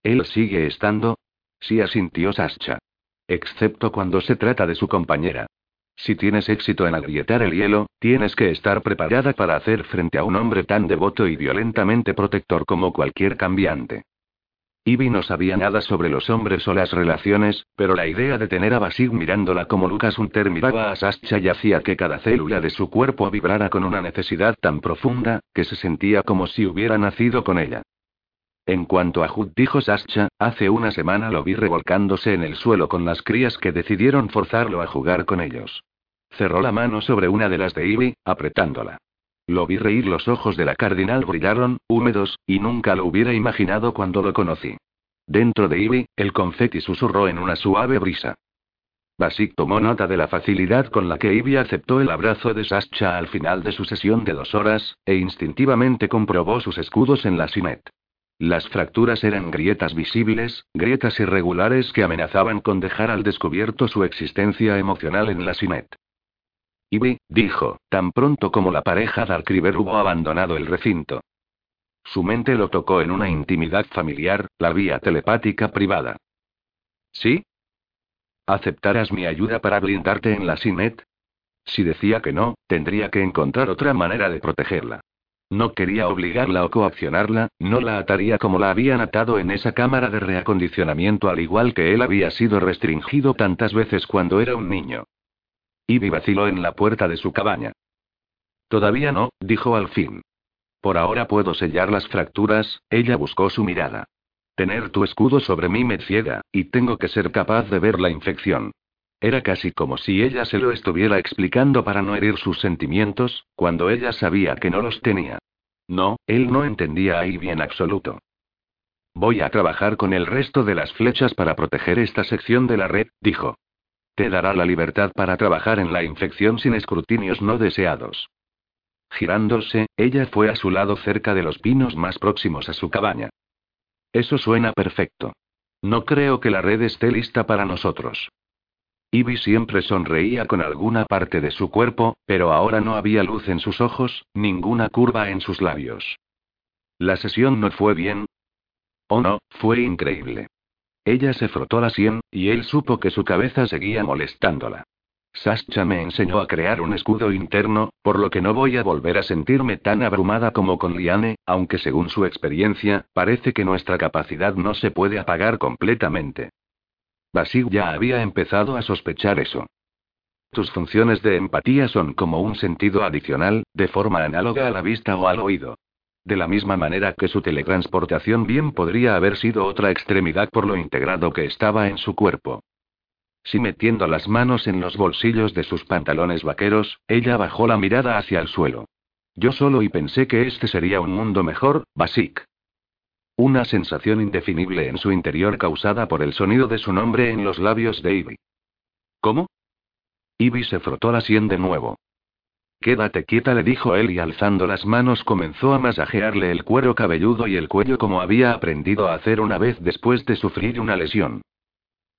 ¿Él sigue estando? Sí asintió Sascha. Excepto cuando se trata de su compañera. Si tienes éxito en agrietar el hielo, tienes que estar preparada para hacer frente a un hombre tan devoto y violentamente protector como cualquier cambiante. Ivy no sabía nada sobre los hombres o las relaciones, pero la idea de tener a Basig mirándola como Lucas Hunter miraba a Sascha y hacía que cada célula de su cuerpo vibrara con una necesidad tan profunda, que se sentía como si hubiera nacido con ella. En cuanto a Hud, dijo Sascha, hace una semana lo vi revolcándose en el suelo con las crías que decidieron forzarlo a jugar con ellos. Cerró la mano sobre una de las de Ivy, apretándola. Lo vi reír, los ojos de la cardinal brillaron, húmedos, y nunca lo hubiera imaginado cuando lo conocí. Dentro de Ivy, el confeti susurró en una suave brisa. Basic tomó nota de la facilidad con la que Ivy aceptó el abrazo de Sascha al final de su sesión de dos horas, e instintivamente comprobó sus escudos en la sinet. Las fracturas eran grietas visibles, grietas irregulares que amenazaban con dejar al descubierto su existencia emocional en la sinet. Ivy, dijo, tan pronto como la pareja Darkriver hubo abandonado el recinto. Su mente lo tocó en una intimidad familiar, la vía telepática privada. ¿Sí? ¿Aceptarás mi ayuda para blindarte en la Sinet? Si decía que no, tendría que encontrar otra manera de protegerla. No quería obligarla o coaccionarla, no la ataría como la habían atado en esa cámara de reacondicionamiento al igual que él había sido restringido tantas veces cuando era un niño. Ivy vaciló en la puerta de su cabaña. Todavía no, dijo al fin. Por ahora puedo sellar las fracturas, ella buscó su mirada. Tener tu escudo sobre mí me ciega, y tengo que ser capaz de ver la infección. Era casi como si ella se lo estuviera explicando para no herir sus sentimientos, cuando ella sabía que no los tenía. No, él no entendía ahí bien absoluto. Voy a trabajar con el resto de las flechas para proteger esta sección de la red, dijo. Te dará la libertad para trabajar en la infección sin escrutinios no deseados. Girándose, ella fue a su lado cerca de los pinos más próximos a su cabaña. Eso suena perfecto. No creo que la red esté lista para nosotros. Ivy siempre sonreía con alguna parte de su cuerpo, pero ahora no había luz en sus ojos, ninguna curva en sus labios. ¿La sesión no fue bien? Oh no, fue increíble. Ella se frotó la sien, y él supo que su cabeza seguía molestándola. Sascha me enseñó a crear un escudo interno, por lo que no voy a volver a sentirme tan abrumada como con Liane, aunque según su experiencia, parece que nuestra capacidad no se puede apagar completamente. Basig ya había empezado a sospechar eso. Tus funciones de empatía son como un sentido adicional, de forma análoga a la vista o al oído. De la misma manera que su teletransportación bien podría haber sido otra extremidad por lo integrado que estaba en su cuerpo. Si metiendo las manos en los bolsillos de sus pantalones vaqueros, ella bajó la mirada hacia el suelo. Yo solo y pensé que este sería un mundo mejor, Basic. Una sensación indefinible en su interior causada por el sonido de su nombre en los labios de Ivy. ¿Cómo? Ivy se frotó la sien de nuevo. Quédate quieta, le dijo él y alzando las manos comenzó a masajearle el cuero cabelludo y el cuello como había aprendido a hacer una vez después de sufrir una lesión.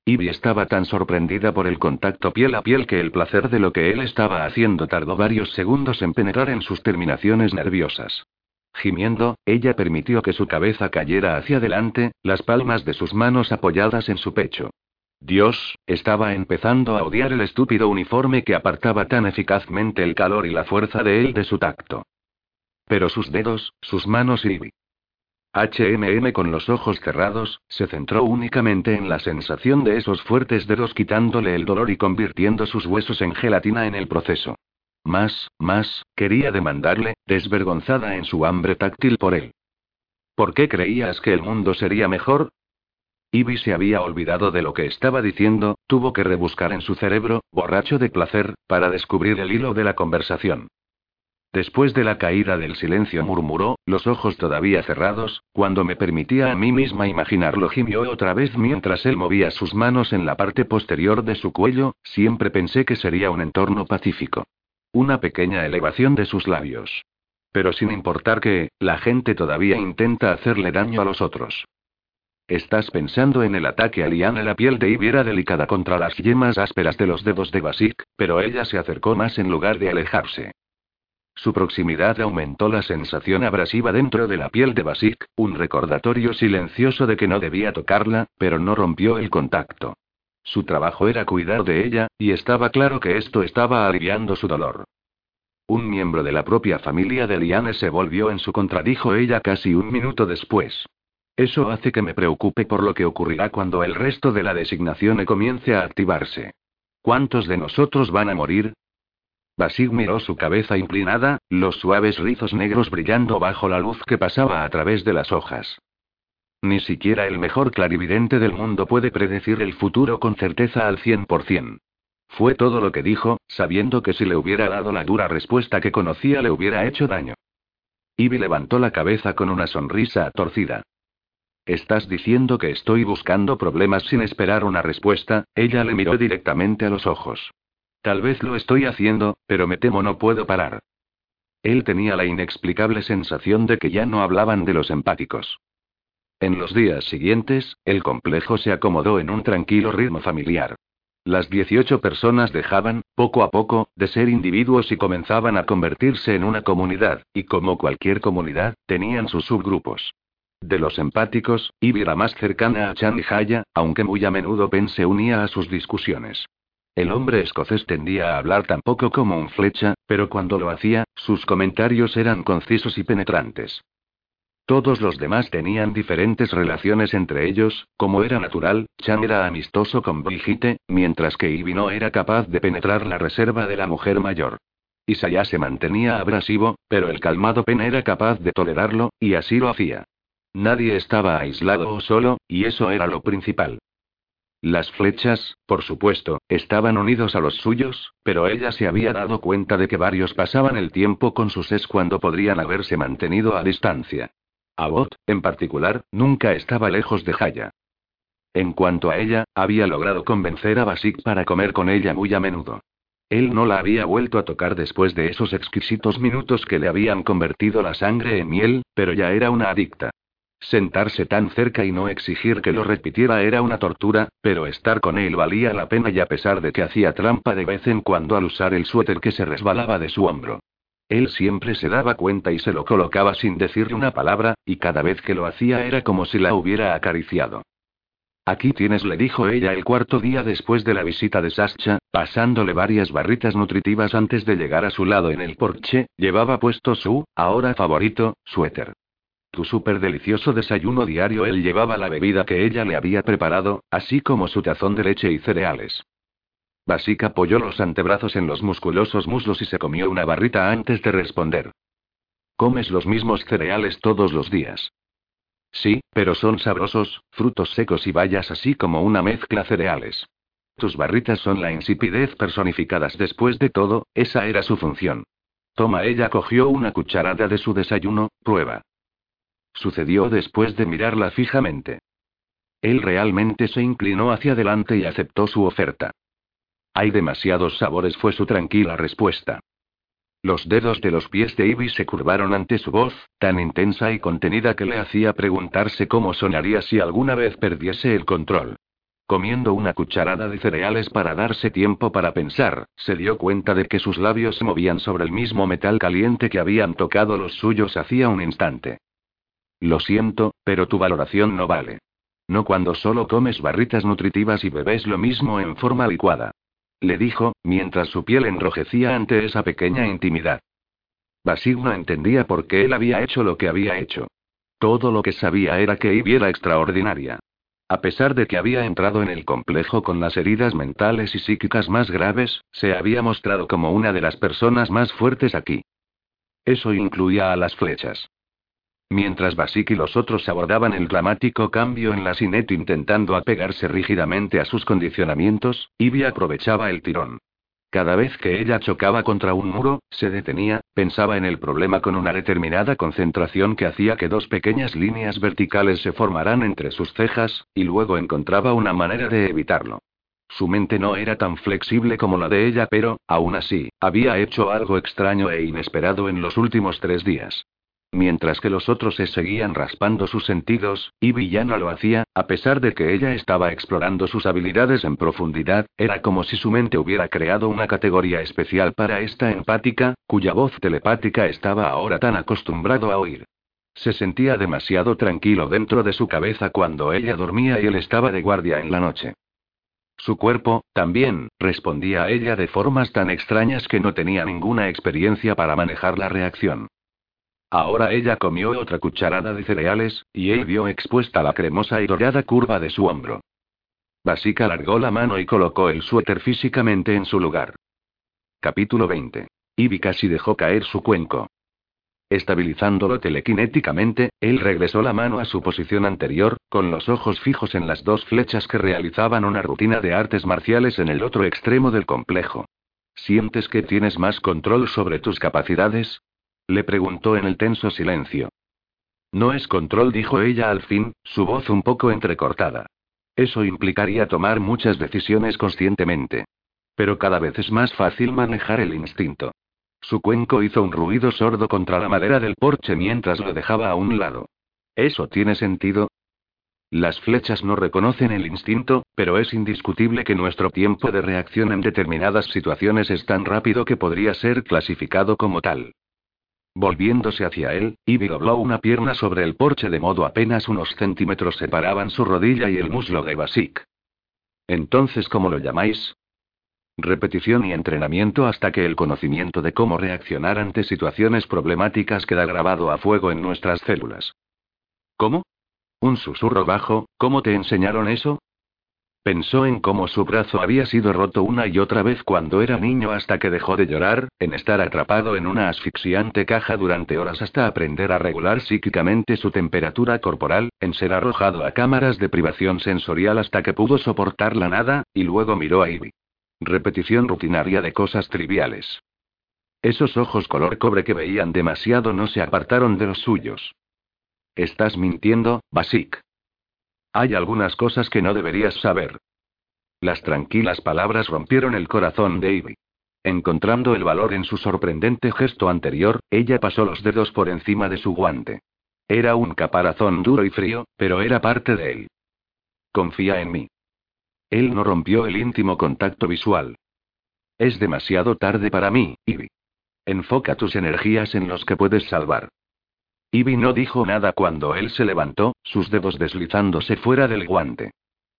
Ivy estaba tan sorprendida por el contacto piel a piel que el placer de lo que él estaba haciendo tardó varios segundos en penetrar en sus terminaciones nerviosas. Gimiendo, ella permitió que su cabeza cayera hacia adelante, las palmas de sus manos apoyadas en su pecho. Dios, estaba empezando a odiar el estúpido uniforme que apartaba tan eficazmente el calor y la fuerza de él de su tacto. Pero sus dedos, sus manos y... HMM con los ojos cerrados, se centró únicamente en la sensación de esos fuertes dedos quitándole el dolor y convirtiendo sus huesos en gelatina en el proceso. Más, más, quería demandarle, desvergonzada en su hambre táctil por él. ¿Por qué creías que el mundo sería mejor? Ivy se había olvidado de lo que estaba diciendo, tuvo que rebuscar en su cerebro, borracho de placer, para descubrir el hilo de la conversación. Después de la caída del silencio murmuró, los ojos todavía cerrados, cuando me permitía a mí misma imaginarlo gimió otra vez mientras él movía sus manos en la parte posterior de su cuello, siempre pensé que sería un entorno pacífico. Una pequeña elevación de sus labios. Pero sin importar que, la gente todavía intenta hacerle daño a los otros. Estás pensando en el ataque a Liane. La piel de Ivy delicada contra las yemas ásperas de los dedos de Basik, pero ella se acercó más en lugar de alejarse. Su proximidad aumentó la sensación abrasiva dentro de la piel de Basik, un recordatorio silencioso de que no debía tocarla, pero no rompió el contacto. Su trabajo era cuidar de ella, y estaba claro que esto estaba aliviando su dolor. Un miembro de la propia familia de Liane se volvió en su contra, dijo ella casi un minuto después. Eso hace que me preocupe por lo que ocurrirá cuando el resto de la designación comience a activarse. ¿Cuántos de nosotros van a morir? Basig miró su cabeza inclinada, los suaves rizos negros brillando bajo la luz que pasaba a través de las hojas. Ni siquiera el mejor clarividente del mundo puede predecir el futuro con certeza al 100%. Fue todo lo que dijo, sabiendo que si le hubiera dado la dura respuesta que conocía le hubiera hecho daño. Ivy levantó la cabeza con una sonrisa torcida. ¿Estás diciendo que estoy buscando problemas sin esperar una respuesta? Ella le miró directamente a los ojos. Tal vez lo estoy haciendo, pero me temo no puedo parar. Él tenía la inexplicable sensación de que ya no hablaban de los empáticos. En los días siguientes, el complejo se acomodó en un tranquilo ritmo familiar. Las 18 personas dejaban, poco a poco, de ser individuos y comenzaban a convertirse en una comunidad, y como cualquier comunidad, tenían sus subgrupos. De los empáticos, Ivy era más cercana a Chan y Haya, aunque muy a menudo Pen se unía a sus discusiones. El hombre escocés tendía a hablar tan poco como un flecha, pero cuando lo hacía, sus comentarios eran concisos y penetrantes. Todos los demás tenían diferentes relaciones entre ellos, como era natural, Chan era amistoso con Brigitte, mientras que Ivy no era capaz de penetrar la reserva de la mujer mayor. Isaiah se mantenía abrasivo, pero el calmado Pen era capaz de tolerarlo, y así lo hacía. Nadie estaba aislado o solo, y eso era lo principal. Las flechas, por supuesto, estaban unidos a los suyos, pero ella se había dado cuenta de que varios pasaban el tiempo con sus es cuando podrían haberse mantenido a distancia. Abbott, en particular, nunca estaba lejos de Haya. En cuanto a ella, había logrado convencer a Basik para comer con ella muy a menudo. Él no la había vuelto a tocar después de esos exquisitos minutos que le habían convertido la sangre en miel, pero ya era una adicta. Sentarse tan cerca y no exigir que lo repitiera era una tortura, pero estar con él valía la pena y a pesar de que hacía trampa de vez en cuando al usar el suéter que se resbalaba de su hombro. Él siempre se daba cuenta y se lo colocaba sin decirle una palabra, y cada vez que lo hacía era como si la hubiera acariciado. Aquí tienes, le dijo ella el cuarto día después de la visita de Sascha, pasándole varias barritas nutritivas antes de llegar a su lado en el porche, llevaba puesto su, ahora favorito, suéter. Tu súper delicioso desayuno diario. Él llevaba la bebida que ella le había preparado, así como su tazón de leche y cereales. Basic apoyó los antebrazos en los musculosos muslos y se comió una barrita antes de responder. ¿Comes los mismos cereales todos los días? Sí, pero son sabrosos, frutos secos y bayas así como una mezcla cereales. Tus barritas son la insipidez personificadas después de todo, esa era su función. Toma, ella cogió una cucharada de su desayuno, prueba. Sucedió después de mirarla fijamente. Él realmente se inclinó hacia adelante y aceptó su oferta. Hay demasiados sabores, fue su tranquila respuesta. Los dedos de los pies de Ivy se curvaron ante su voz, tan intensa y contenida que le hacía preguntarse cómo sonaría si alguna vez perdiese el control. Comiendo una cucharada de cereales para darse tiempo para pensar, se dio cuenta de que sus labios se movían sobre el mismo metal caliente que habían tocado los suyos hacía un instante. Lo siento, pero tu valoración no vale. No cuando solo comes barritas nutritivas y bebes lo mismo en forma licuada. Le dijo, mientras su piel enrojecía ante esa pequeña intimidad. Basil no entendía por qué él había hecho lo que había hecho. Todo lo que sabía era que Ivy era extraordinaria. A pesar de que había entrado en el complejo con las heridas mentales y psíquicas más graves, se había mostrado como una de las personas más fuertes aquí. Eso incluía a las flechas. Mientras Basik y los otros abordaban el dramático cambio en la Sinet intentando apegarse rígidamente a sus condicionamientos, Ivy aprovechaba el tirón. Cada vez que ella chocaba contra un muro, se detenía, pensaba en el problema con una determinada concentración que hacía que dos pequeñas líneas verticales se formaran entre sus cejas, y luego encontraba una manera de evitarlo. Su mente no era tan flexible como la de ella, pero, aún así, había hecho algo extraño e inesperado en los últimos tres días. Mientras que los otros se seguían raspando sus sentidos, Ivy ya no lo hacía, a pesar de que ella estaba explorando sus habilidades en profundidad, era como si su mente hubiera creado una categoría especial para esta empática, cuya voz telepática estaba ahora tan acostumbrado a oír. Se sentía demasiado tranquilo dentro de su cabeza cuando ella dormía y él estaba de guardia en la noche. Su cuerpo, también, respondía a ella de formas tan extrañas que no tenía ninguna experiencia para manejar la reacción. Ahora ella comió otra cucharada de cereales, y él vio expuesta la cremosa y dorada curva de su hombro. Basica alargó la mano y colocó el suéter físicamente en su lugar. Capítulo 20. Ivy casi dejó caer su cuenco. Estabilizándolo telequinéticamente, él regresó la mano a su posición anterior, con los ojos fijos en las dos flechas que realizaban una rutina de artes marciales en el otro extremo del complejo. ¿Sientes que tienes más control sobre tus capacidades? Le preguntó en el tenso silencio. No es control, dijo ella al fin, su voz un poco entrecortada. Eso implicaría tomar muchas decisiones conscientemente. Pero cada vez es más fácil manejar el instinto. Su cuenco hizo un ruido sordo contra la madera del porche mientras lo dejaba a un lado. ¿Eso tiene sentido? Las flechas no reconocen el instinto, pero es indiscutible que nuestro tiempo de reacción en determinadas situaciones es tan rápido que podría ser clasificado como tal. Volviéndose hacia él, Ivy dobló una pierna sobre el porche de modo apenas unos centímetros separaban su rodilla y el muslo de Basic. Entonces, ¿cómo lo llamáis? Repetición y entrenamiento hasta que el conocimiento de cómo reaccionar ante situaciones problemáticas queda grabado a fuego en nuestras células. ¿Cómo? Un susurro bajo, ¿cómo te enseñaron eso? Pensó en cómo su brazo había sido roto una y otra vez cuando era niño hasta que dejó de llorar, en estar atrapado en una asfixiante caja durante horas hasta aprender a regular psíquicamente su temperatura corporal, en ser arrojado a cámaras de privación sensorial hasta que pudo soportar la nada, y luego miró a Ivy. Repetición rutinaria de cosas triviales. Esos ojos color cobre que veían demasiado no se apartaron de los suyos. Estás mintiendo, Basic. Hay algunas cosas que no deberías saber. Las tranquilas palabras rompieron el corazón de Ivy. Encontrando el valor en su sorprendente gesto anterior, ella pasó los dedos por encima de su guante. Era un caparazón duro y frío, pero era parte de él. Confía en mí. Él no rompió el íntimo contacto visual. Es demasiado tarde para mí, Ivy. Enfoca tus energías en los que puedes salvar. Ivy no dijo nada cuando él se levantó, sus dedos deslizándose fuera del guante.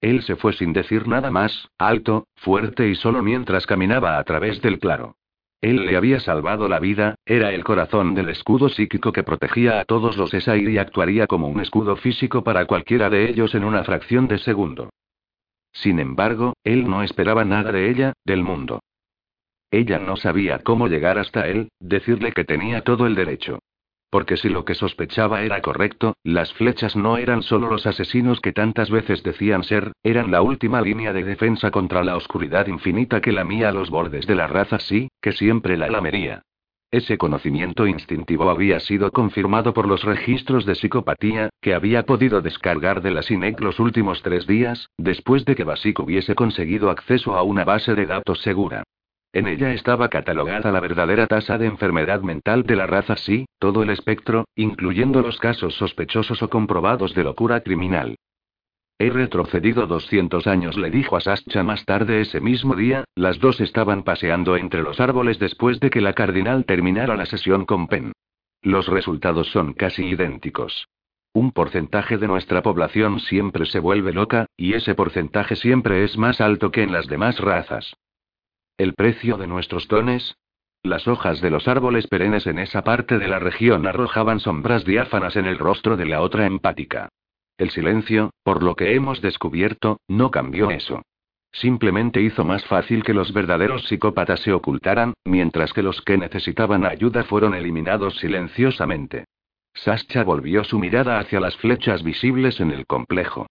Él se fue sin decir nada más, alto, fuerte y solo mientras caminaba a través del claro. Él le había salvado la vida, era el corazón del escudo psíquico que protegía a todos los Esair y actuaría como un escudo físico para cualquiera de ellos en una fracción de segundo. Sin embargo, él no esperaba nada de ella, del mundo. Ella no sabía cómo llegar hasta él, decirle que tenía todo el derecho. Porque si lo que sospechaba era correcto, las flechas no eran solo los asesinos que tantas veces decían ser, eran la última línea de defensa contra la oscuridad infinita que lamía los bordes de la raza sí, que siempre la lamería. Ese conocimiento instintivo había sido confirmado por los registros de psicopatía, que había podido descargar de la SINEC los últimos tres días, después de que Basic hubiese conseguido acceso a una base de datos segura. En ella estaba catalogada la verdadera tasa de enfermedad mental de la raza sí, todo el espectro, incluyendo los casos sospechosos o comprobados de locura criminal. He retrocedido 200 años, le dijo a Sascha más tarde ese mismo día, las dos estaban paseando entre los árboles después de que la cardinal terminara la sesión con Penn. Los resultados son casi idénticos. Un porcentaje de nuestra población siempre se vuelve loca, y ese porcentaje siempre es más alto que en las demás razas. ¿El precio de nuestros dones? Las hojas de los árboles perennes en esa parte de la región arrojaban sombras diáfanas en el rostro de la otra empática. El silencio, por lo que hemos descubierto, no cambió eso. Simplemente hizo más fácil que los verdaderos psicópatas se ocultaran, mientras que los que necesitaban ayuda fueron eliminados silenciosamente. Sascha volvió su mirada hacia las flechas visibles en el complejo.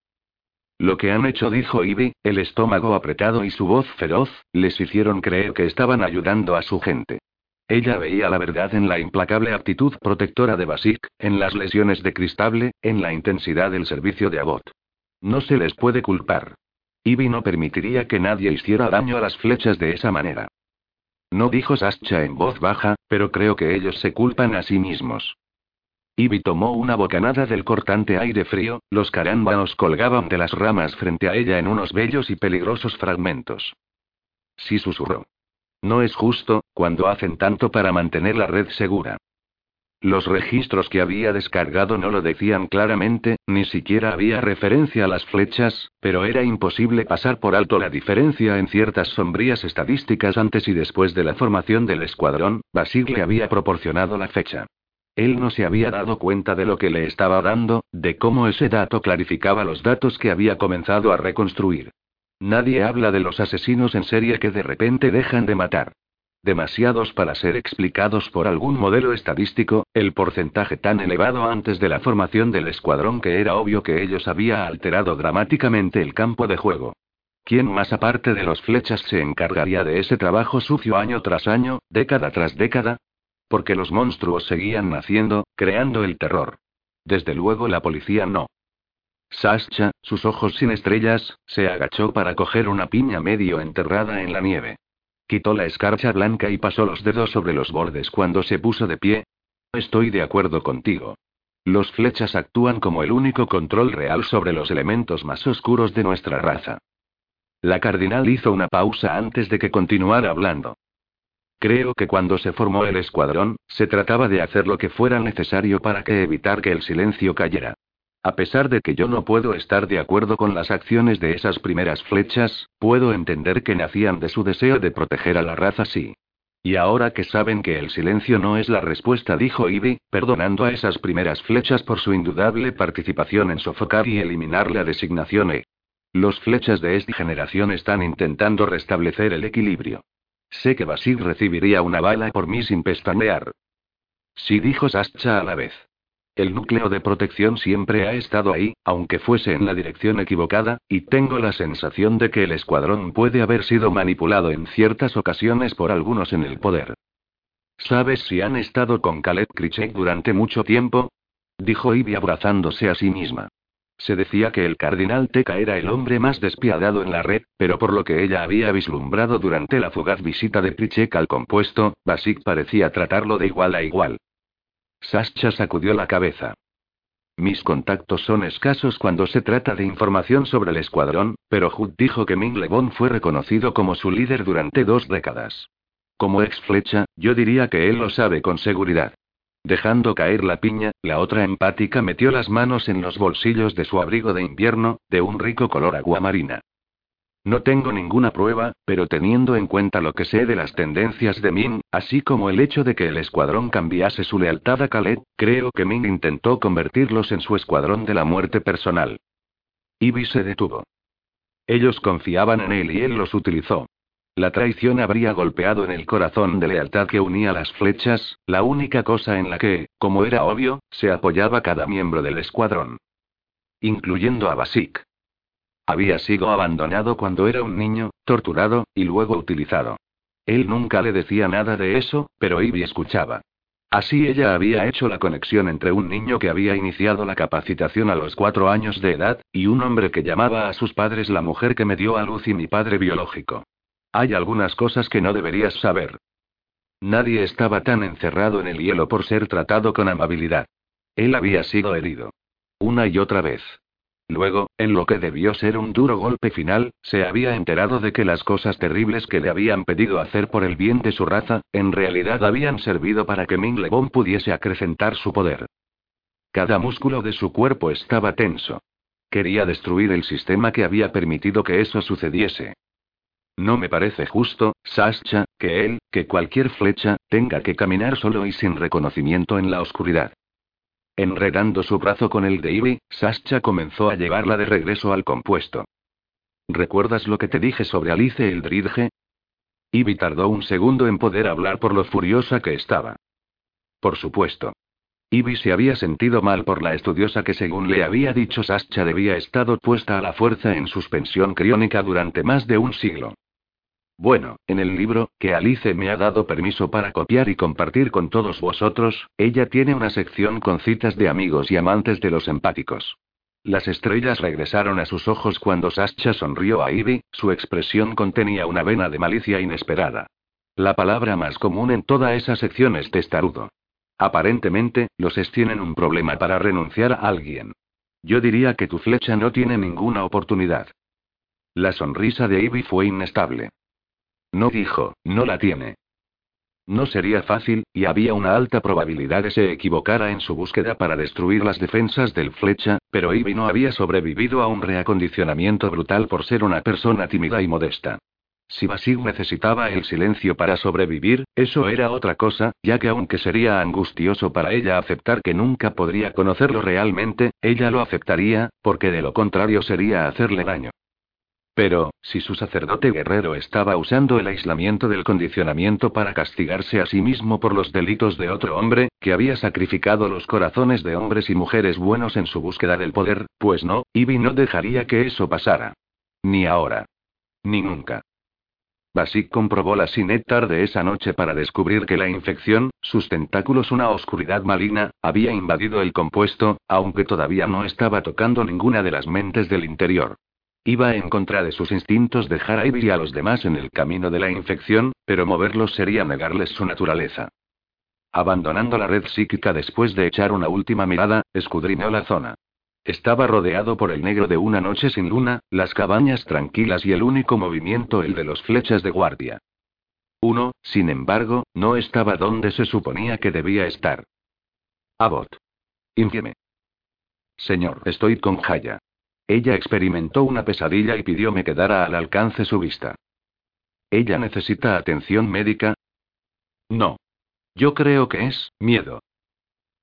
Lo que han hecho, dijo Ivy, el estómago apretado y su voz feroz, les hicieron creer que estaban ayudando a su gente. Ella veía la verdad en la implacable actitud protectora de Basic, en las lesiones de Cristable, en la intensidad del servicio de Abbott. No se les puede culpar. Ivy no permitiría que nadie hiciera daño a las flechas de esa manera. No dijo Sascha en voz baja, pero creo que ellos se culpan a sí mismos. Ivy tomó una bocanada del cortante aire frío, los carámbanos colgaban de las ramas frente a ella en unos bellos y peligrosos fragmentos. Sí susurró. No es justo, cuando hacen tanto para mantener la red segura. Los registros que había descargado no lo decían claramente, ni siquiera había referencia a las flechas, pero era imposible pasar por alto la diferencia en ciertas sombrías estadísticas antes y después de la formación del escuadrón, Basir le había proporcionado la fecha. Él no se había dado cuenta de lo que le estaba dando, de cómo ese dato clarificaba los datos que había comenzado a reconstruir. Nadie habla de los asesinos en serie que de repente dejan de matar. Demasiados para ser explicados por algún modelo estadístico, el porcentaje tan elevado antes de la formación del escuadrón que era obvio que ellos había alterado dramáticamente el campo de juego. ¿Quién más aparte de los flechas se encargaría de ese trabajo sucio año tras año, década tras década? Porque los monstruos seguían naciendo, creando el terror. Desde luego la policía no. Sascha, sus ojos sin estrellas, se agachó para coger una piña medio enterrada en la nieve. Quitó la escarcha blanca y pasó los dedos sobre los bordes cuando se puso de pie. Estoy de acuerdo contigo. Los flechas actúan como el único control real sobre los elementos más oscuros de nuestra raza. La cardinal hizo una pausa antes de que continuara hablando. Creo que cuando se formó el escuadrón, se trataba de hacer lo que fuera necesario para que evitar que el silencio cayera. A pesar de que yo no puedo estar de acuerdo con las acciones de esas primeras flechas, puedo entender que nacían de su deseo de proteger a la raza sí. Y ahora que saben que el silencio no es la respuesta, dijo Ivy, perdonando a esas primeras flechas por su indudable participación en sofocar y eliminar la designación E. Los flechas de esta generación están intentando restablecer el equilibrio. Sé que Basil recibiría una bala por mí sin pestañear. Sí dijo Sascha a la vez. El núcleo de protección siempre ha estado ahí, aunque fuese en la dirección equivocada, y tengo la sensación de que el escuadrón puede haber sido manipulado en ciertas ocasiones por algunos en el poder. ¿Sabes si han estado con Khaled Krichek durante mucho tiempo? Dijo Ivy abrazándose a sí misma. Se decía que el cardenal Teca era el hombre más despiadado en la red, pero por lo que ella había vislumbrado durante la fugaz visita de Prichek al compuesto, Basic parecía tratarlo de igual a igual. Sascha sacudió la cabeza. Mis contactos son escasos cuando se trata de información sobre el escuadrón, pero Hood dijo que Ming Lebon fue reconocido como su líder durante dos décadas. Como ex flecha, yo diría que él lo sabe con seguridad. Dejando caer la piña, la otra empática metió las manos en los bolsillos de su abrigo de invierno, de un rico color aguamarina. No tengo ninguna prueba, pero teniendo en cuenta lo que sé de las tendencias de Min, así como el hecho de que el escuadrón cambiase su lealtad a Khaled, creo que Min intentó convertirlos en su escuadrón de la muerte personal. Ivy se detuvo. Ellos confiaban en él y él los utilizó. La traición habría golpeado en el corazón de lealtad que unía las flechas, la única cosa en la que, como era obvio, se apoyaba cada miembro del escuadrón. Incluyendo a Basik. Había sido abandonado cuando era un niño, torturado, y luego utilizado. Él nunca le decía nada de eso, pero Ivy escuchaba. Así ella había hecho la conexión entre un niño que había iniciado la capacitación a los cuatro años de edad, y un hombre que llamaba a sus padres la mujer que me dio a luz y mi padre biológico. Hay algunas cosas que no deberías saber. Nadie estaba tan encerrado en el hielo por ser tratado con amabilidad. Él había sido herido. Una y otra vez. Luego, en lo que debió ser un duro golpe final, se había enterado de que las cosas terribles que le habían pedido hacer por el bien de su raza, en realidad habían servido para que Ming pudiese acrecentar su poder. Cada músculo de su cuerpo estaba tenso. Quería destruir el sistema que había permitido que eso sucediese. No me parece justo, Sascha, que él, que cualquier flecha, tenga que caminar solo y sin reconocimiento en la oscuridad. Enredando su brazo con el de Ivy, Sascha comenzó a llevarla de regreso al compuesto. ¿Recuerdas lo que te dije sobre Alice Eldridge? Ivy tardó un segundo en poder hablar por lo furiosa que estaba. Por supuesto. Ivy se había sentido mal por la estudiosa que según le había dicho Sascha debía estado puesta a la fuerza en suspensión criónica durante más de un siglo. Bueno, en el libro, que Alice me ha dado permiso para copiar y compartir con todos vosotros, ella tiene una sección con citas de amigos y amantes de los empáticos. Las estrellas regresaron a sus ojos cuando Sascha sonrió a Ivy, su expresión contenía una vena de malicia inesperada. La palabra más común en toda esa sección es testarudo. Aparentemente, los es tienen un problema para renunciar a alguien. Yo diría que tu flecha no tiene ninguna oportunidad. La sonrisa de Ivy fue inestable. No dijo, no la tiene. No sería fácil, y había una alta probabilidad de se equivocara en su búsqueda para destruir las defensas del flecha, pero Ivy no había sobrevivido a un reacondicionamiento brutal por ser una persona tímida y modesta. Si Basig necesitaba el silencio para sobrevivir, eso era otra cosa, ya que aunque sería angustioso para ella aceptar que nunca podría conocerlo realmente, ella lo aceptaría, porque de lo contrario sería hacerle daño. Pero, si su sacerdote guerrero estaba usando el aislamiento del condicionamiento para castigarse a sí mismo por los delitos de otro hombre, que había sacrificado los corazones de hombres y mujeres buenos en su búsqueda del poder, pues no, Ivy no dejaría que eso pasara. Ni ahora. Ni nunca. Basic comprobó la sinéctar de esa noche para descubrir que la infección, sus tentáculos, una oscuridad maligna, había invadido el compuesto, aunque todavía no estaba tocando ninguna de las mentes del interior. Iba en contra de sus instintos dejar a Ivy y a los demás en el camino de la infección, pero moverlos sería negarles su naturaleza. Abandonando la red psíquica después de echar una última mirada, escudriñó la zona. Estaba rodeado por el negro de una noche sin luna, las cabañas tranquilas y el único movimiento el de los flechas de guardia. Uno, sin embargo, no estaba donde se suponía que debía estar. Abbott. Infieme. Señor, estoy con Jaya. Ella experimentó una pesadilla y pidió me quedara al alcance su vista. ¿Ella necesita atención médica? No. Yo creo que es miedo.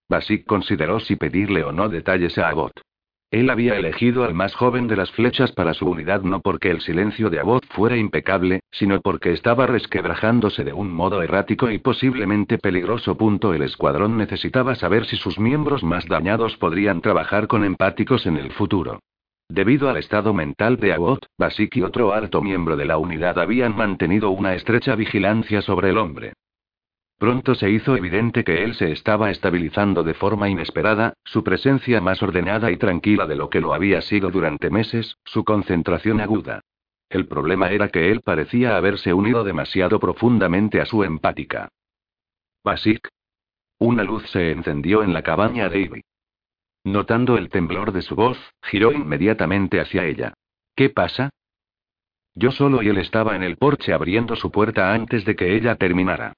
Basic consideró si pedirle o no detalles a Abbott. Él había elegido al más joven de las flechas para su unidad no porque el silencio de Abbott fuera impecable, sino porque estaba resquebrajándose de un modo errático y posiblemente peligroso. El escuadrón necesitaba saber si sus miembros más dañados podrían trabajar con empáticos en el futuro. Debido al estado mental de Abbott, Basik y otro alto miembro de la unidad habían mantenido una estrecha vigilancia sobre el hombre. Pronto se hizo evidente que él se estaba estabilizando de forma inesperada, su presencia más ordenada y tranquila de lo que lo había sido durante meses, su concentración aguda. El problema era que él parecía haberse unido demasiado profundamente a su empática. Basik. Una luz se encendió en la cabaña de Ivy. Notando el temblor de su voz, giró inmediatamente hacia ella. ¿Qué pasa? Yo solo y él estaba en el porche abriendo su puerta antes de que ella terminara.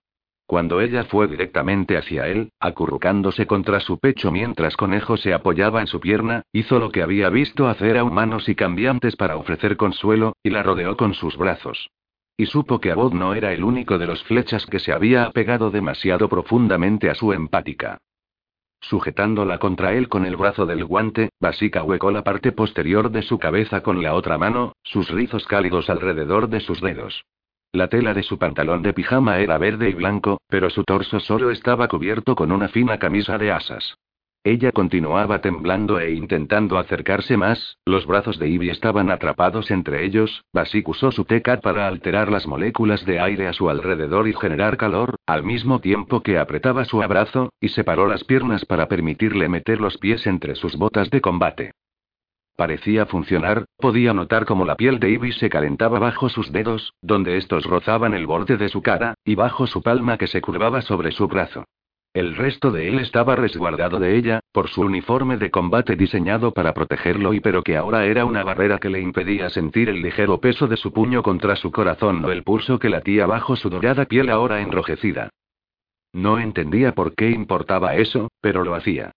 Cuando ella fue directamente hacia él, acurrucándose contra su pecho mientras Conejo se apoyaba en su pierna, hizo lo que había visto hacer a humanos y cambiantes para ofrecer consuelo, y la rodeó con sus brazos. Y supo que Abod no era el único de los flechas que se había apegado demasiado profundamente a su empática. Sujetándola contra él con el brazo del guante, Basica huecó la parte posterior de su cabeza con la otra mano, sus rizos cálidos alrededor de sus dedos. La tela de su pantalón de pijama era verde y blanco, pero su torso solo estaba cubierto con una fina camisa de asas. Ella continuaba temblando e intentando acercarse más, los brazos de Ivy estaban atrapados entre ellos, Basik usó su tecat para alterar las moléculas de aire a su alrededor y generar calor, al mismo tiempo que apretaba su abrazo, y separó las piernas para permitirle meter los pies entre sus botas de combate. Parecía funcionar, podía notar cómo la piel de Ivy se calentaba bajo sus dedos, donde estos rozaban el borde de su cara, y bajo su palma que se curvaba sobre su brazo. El resto de él estaba resguardado de ella, por su uniforme de combate diseñado para protegerlo y pero que ahora era una barrera que le impedía sentir el ligero peso de su puño contra su corazón o el pulso que latía bajo su dorada piel ahora enrojecida. No entendía por qué importaba eso, pero lo hacía.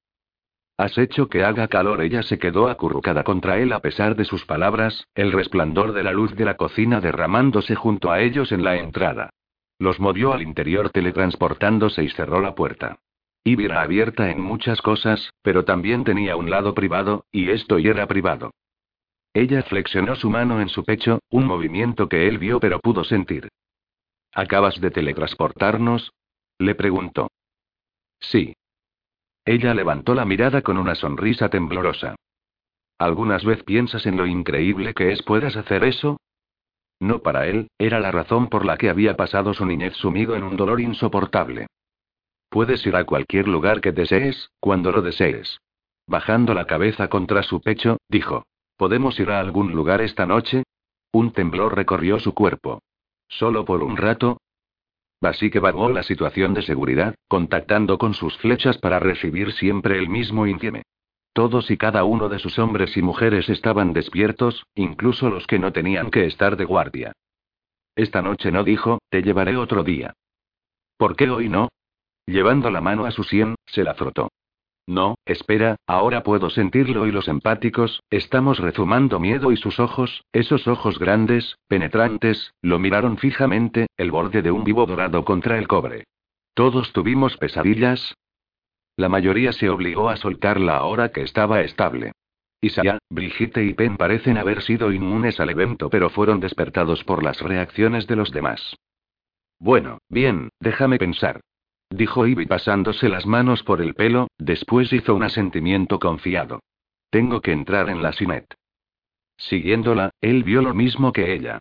Has hecho que haga calor. Ella se quedó acurrucada contra él a pesar de sus palabras, el resplandor de la luz de la cocina derramándose junto a ellos en la entrada. Los movió al interior teletransportándose y cerró la puerta. Ivy era abierta en muchas cosas, pero también tenía un lado privado, y esto y era privado. Ella flexionó su mano en su pecho, un movimiento que él vio pero pudo sentir. ¿Acabas de teletransportarnos? Le preguntó. Sí. Ella levantó la mirada con una sonrisa temblorosa. ¿Algunas vez piensas en lo increíble que es puedas hacer eso? No para él, era la razón por la que había pasado su niñez sumido en un dolor insoportable. Puedes ir a cualquier lugar que desees, cuando lo desees. Bajando la cabeza contra su pecho, dijo. ¿Podemos ir a algún lugar esta noche? Un temblor recorrió su cuerpo. ¿Solo por un rato? Así que evaluó la situación de seguridad, contactando con sus flechas para recibir siempre el mismo intieme. Todos y cada uno de sus hombres y mujeres estaban despiertos, incluso los que no tenían que estar de guardia. Esta noche no dijo, te llevaré otro día. ¿Por qué hoy no? Llevando la mano a su sien, se la frotó. No, espera, ahora puedo sentirlo y los empáticos, estamos rezumando miedo y sus ojos, esos ojos grandes, penetrantes, lo miraron fijamente, el borde de un vivo dorado contra el cobre. Todos tuvimos pesadillas, la mayoría se obligó a soltarla ahora que estaba estable. Isaiah, Brigitte y Pen parecen haber sido inmunes al evento, pero fueron despertados por las reacciones de los demás. Bueno, bien, déjame pensar. Dijo Ivy pasándose las manos por el pelo, después hizo un asentimiento confiado. Tengo que entrar en la Sinet. Siguiéndola, él vio lo mismo que ella.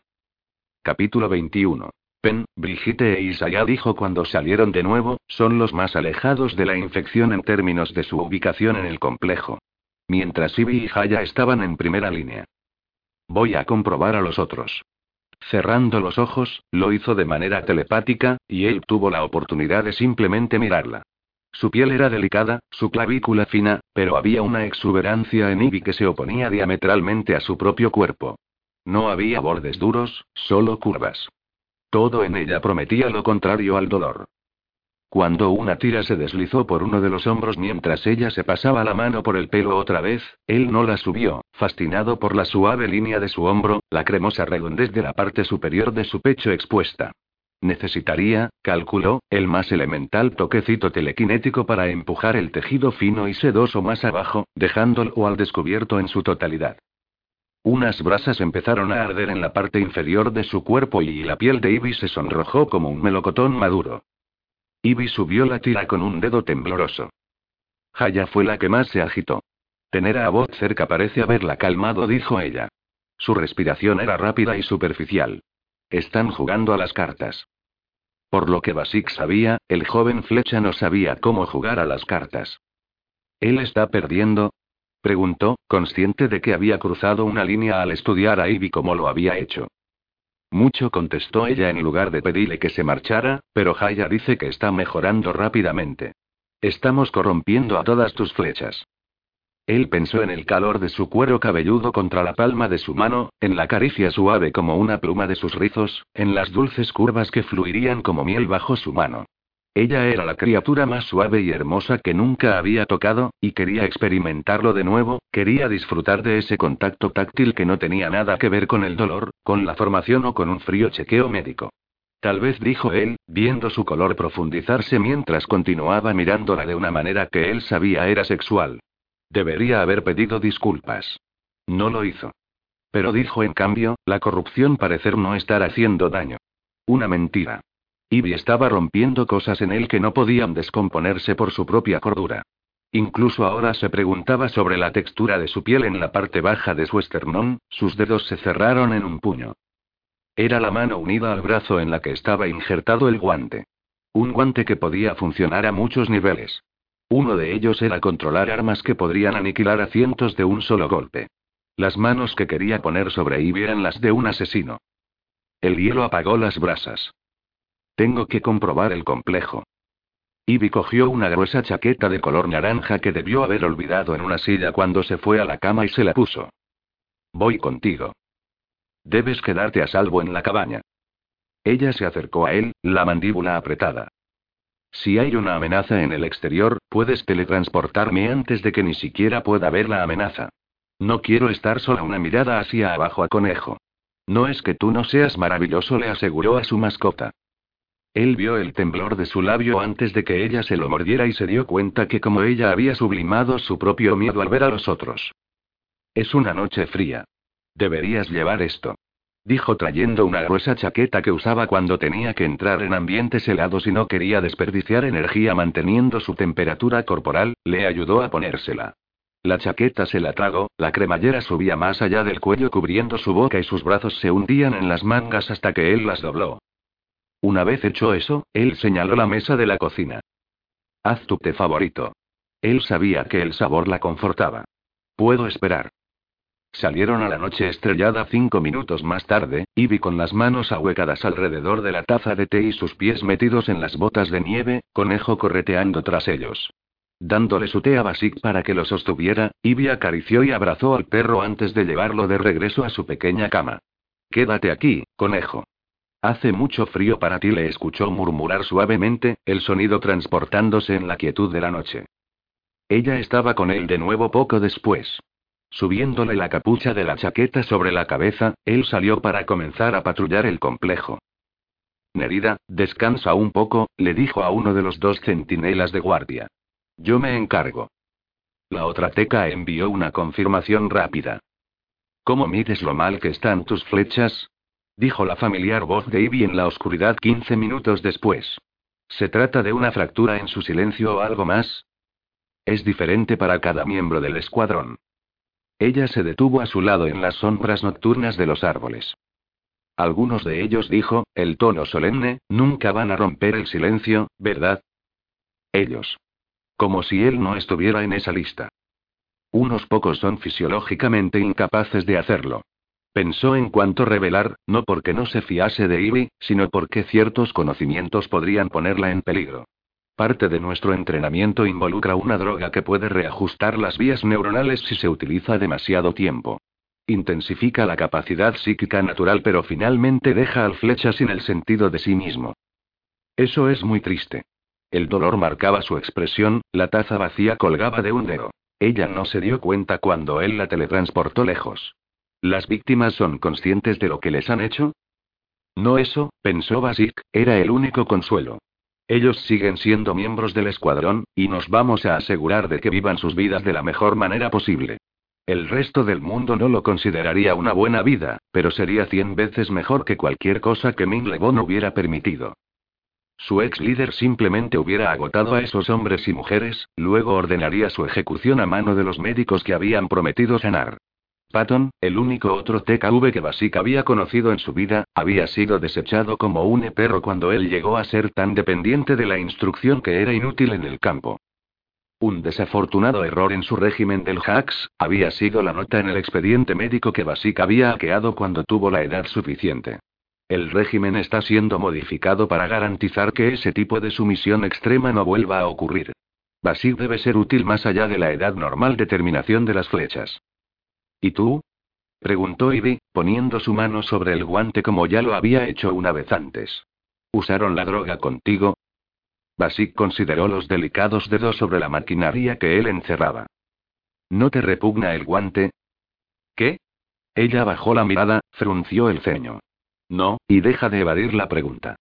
Capítulo 21. Pen, Brigitte e Isaiah dijo cuando salieron de nuevo, son los más alejados de la infección en términos de su ubicación en el complejo. Mientras Ivy y Haya estaban en primera línea. Voy a comprobar a los otros. Cerrando los ojos, lo hizo de manera telepática, y él tuvo la oportunidad de simplemente mirarla. Su piel era delicada, su clavícula fina, pero había una exuberancia en Ivy que se oponía diametralmente a su propio cuerpo. No había bordes duros, solo curvas. Todo en ella prometía lo contrario al dolor. Cuando una tira se deslizó por uno de los hombros mientras ella se pasaba la mano por el pelo otra vez, él no la subió, fascinado por la suave línea de su hombro, la cremosa redondez de la parte superior de su pecho expuesta. Necesitaría, calculó, el más elemental toquecito telequinético para empujar el tejido fino y sedoso más abajo, dejándolo al descubierto en su totalidad. Unas brasas empezaron a arder en la parte inferior de su cuerpo y la piel de Ivy se sonrojó como un melocotón maduro. Ivy subió la tira con un dedo tembloroso. Haya fue la que más se agitó. Tener a voz cerca parece haberla calmado, dijo ella. Su respiración era rápida y superficial. Están jugando a las cartas. Por lo que Basik sabía, el joven Flecha no sabía cómo jugar a las cartas. Él está perdiendo, Preguntó, consciente de que había cruzado una línea al estudiar a Ivy como lo había hecho. Mucho contestó ella en lugar de pedirle que se marchara, pero Haya dice que está mejorando rápidamente. Estamos corrompiendo a todas tus flechas. Él pensó en el calor de su cuero cabelludo contra la palma de su mano, en la caricia suave como una pluma de sus rizos, en las dulces curvas que fluirían como miel bajo su mano. Ella era la criatura más suave y hermosa que nunca había tocado, y quería experimentarlo de nuevo, quería disfrutar de ese contacto táctil que no tenía nada que ver con el dolor, con la formación o con un frío chequeo médico. Tal vez dijo él, viendo su color profundizarse mientras continuaba mirándola de una manera que él sabía era sexual. Debería haber pedido disculpas. No lo hizo. Pero dijo en cambio, la corrupción parecer no estar haciendo daño. Una mentira. Ivy estaba rompiendo cosas en él que no podían descomponerse por su propia cordura. Incluso ahora se preguntaba sobre la textura de su piel en la parte baja de su esternón, sus dedos se cerraron en un puño. Era la mano unida al brazo en la que estaba injertado el guante. Un guante que podía funcionar a muchos niveles. Uno de ellos era controlar armas que podrían aniquilar a cientos de un solo golpe. Las manos que quería poner sobre Ivy eran las de un asesino. El hielo apagó las brasas. Tengo que comprobar el complejo. Ivy cogió una gruesa chaqueta de color naranja que debió haber olvidado en una silla cuando se fue a la cama y se la puso. Voy contigo. Debes quedarte a salvo en la cabaña. Ella se acercó a él, la mandíbula apretada. Si hay una amenaza en el exterior, puedes teletransportarme antes de que ni siquiera pueda ver la amenaza. No quiero estar sola una mirada hacia abajo a conejo. No es que tú no seas maravilloso, le aseguró a su mascota. Él vio el temblor de su labio antes de que ella se lo mordiera y se dio cuenta que como ella había sublimado su propio miedo al ver a los otros. Es una noche fría. Deberías llevar esto. dijo trayendo una gruesa chaqueta que usaba cuando tenía que entrar en ambientes helados y no quería desperdiciar energía manteniendo su temperatura corporal, le ayudó a ponérsela. La chaqueta se la tragó, la cremallera subía más allá del cuello cubriendo su boca y sus brazos se hundían en las mangas hasta que él las dobló. Una vez hecho eso, él señaló la mesa de la cocina. Haz tu té favorito. Él sabía que el sabor la confortaba. Puedo esperar. Salieron a la noche estrellada cinco minutos más tarde, Ivy con las manos ahuecadas alrededor de la taza de té y sus pies metidos en las botas de nieve, conejo correteando tras ellos. Dándole su té a Basic para que lo sostuviera, Ivy acarició y abrazó al perro antes de llevarlo de regreso a su pequeña cama. Quédate aquí, conejo. Hace mucho frío para ti, le escuchó murmurar suavemente, el sonido transportándose en la quietud de la noche. Ella estaba con él de nuevo poco después. Subiéndole la capucha de la chaqueta sobre la cabeza, él salió para comenzar a patrullar el complejo. Nerida, descansa un poco, le dijo a uno de los dos centinelas de guardia. Yo me encargo. La otra teca envió una confirmación rápida. ¿Cómo mides lo mal que están tus flechas? Dijo la familiar voz de Ivy en la oscuridad quince minutos después. ¿Se trata de una fractura en su silencio o algo más? Es diferente para cada miembro del escuadrón. Ella se detuvo a su lado en las sombras nocturnas de los árboles. Algunos de ellos dijo, el tono solemne, nunca van a romper el silencio, ¿verdad? Ellos. Como si él no estuviera en esa lista. Unos pocos son fisiológicamente incapaces de hacerlo. Pensó en cuanto revelar, no porque no se fiase de Ivy, sino porque ciertos conocimientos podrían ponerla en peligro. Parte de nuestro entrenamiento involucra una droga que puede reajustar las vías neuronales si se utiliza demasiado tiempo. Intensifica la capacidad psíquica natural pero finalmente deja al flecha sin el sentido de sí mismo. Eso es muy triste. El dolor marcaba su expresión, la taza vacía colgaba de un dedo. Ella no se dio cuenta cuando él la teletransportó lejos. ¿Las víctimas son conscientes de lo que les han hecho? No eso, pensó Basic, era el único consuelo. Ellos siguen siendo miembros del escuadrón, y nos vamos a asegurar de que vivan sus vidas de la mejor manera posible. El resto del mundo no lo consideraría una buena vida, pero sería cien veces mejor que cualquier cosa que Ming Lebon hubiera permitido. Su ex líder simplemente hubiera agotado a esos hombres y mujeres, luego ordenaría su ejecución a mano de los médicos que habían prometido sanar. Patton, el único otro TKV que Basic había conocido en su vida, había sido desechado como un perro cuando él llegó a ser tan dependiente de la instrucción que era inútil en el campo. Un desafortunado error en su régimen del Hacks, había sido la nota en el expediente médico que Basic había hackeado cuando tuvo la edad suficiente. El régimen está siendo modificado para garantizar que ese tipo de sumisión extrema no vuelva a ocurrir. Basir debe ser útil más allá de la edad normal de terminación de las flechas. ¿Y tú? preguntó Ivy, poniendo su mano sobre el guante como ya lo había hecho una vez antes. ¿Usaron la droga contigo? Basic consideró los delicados dedos sobre la maquinaria que él encerraba. ¿No te repugna el guante? ¿Qué? Ella bajó la mirada, frunció el ceño. No, y deja de evadir la pregunta.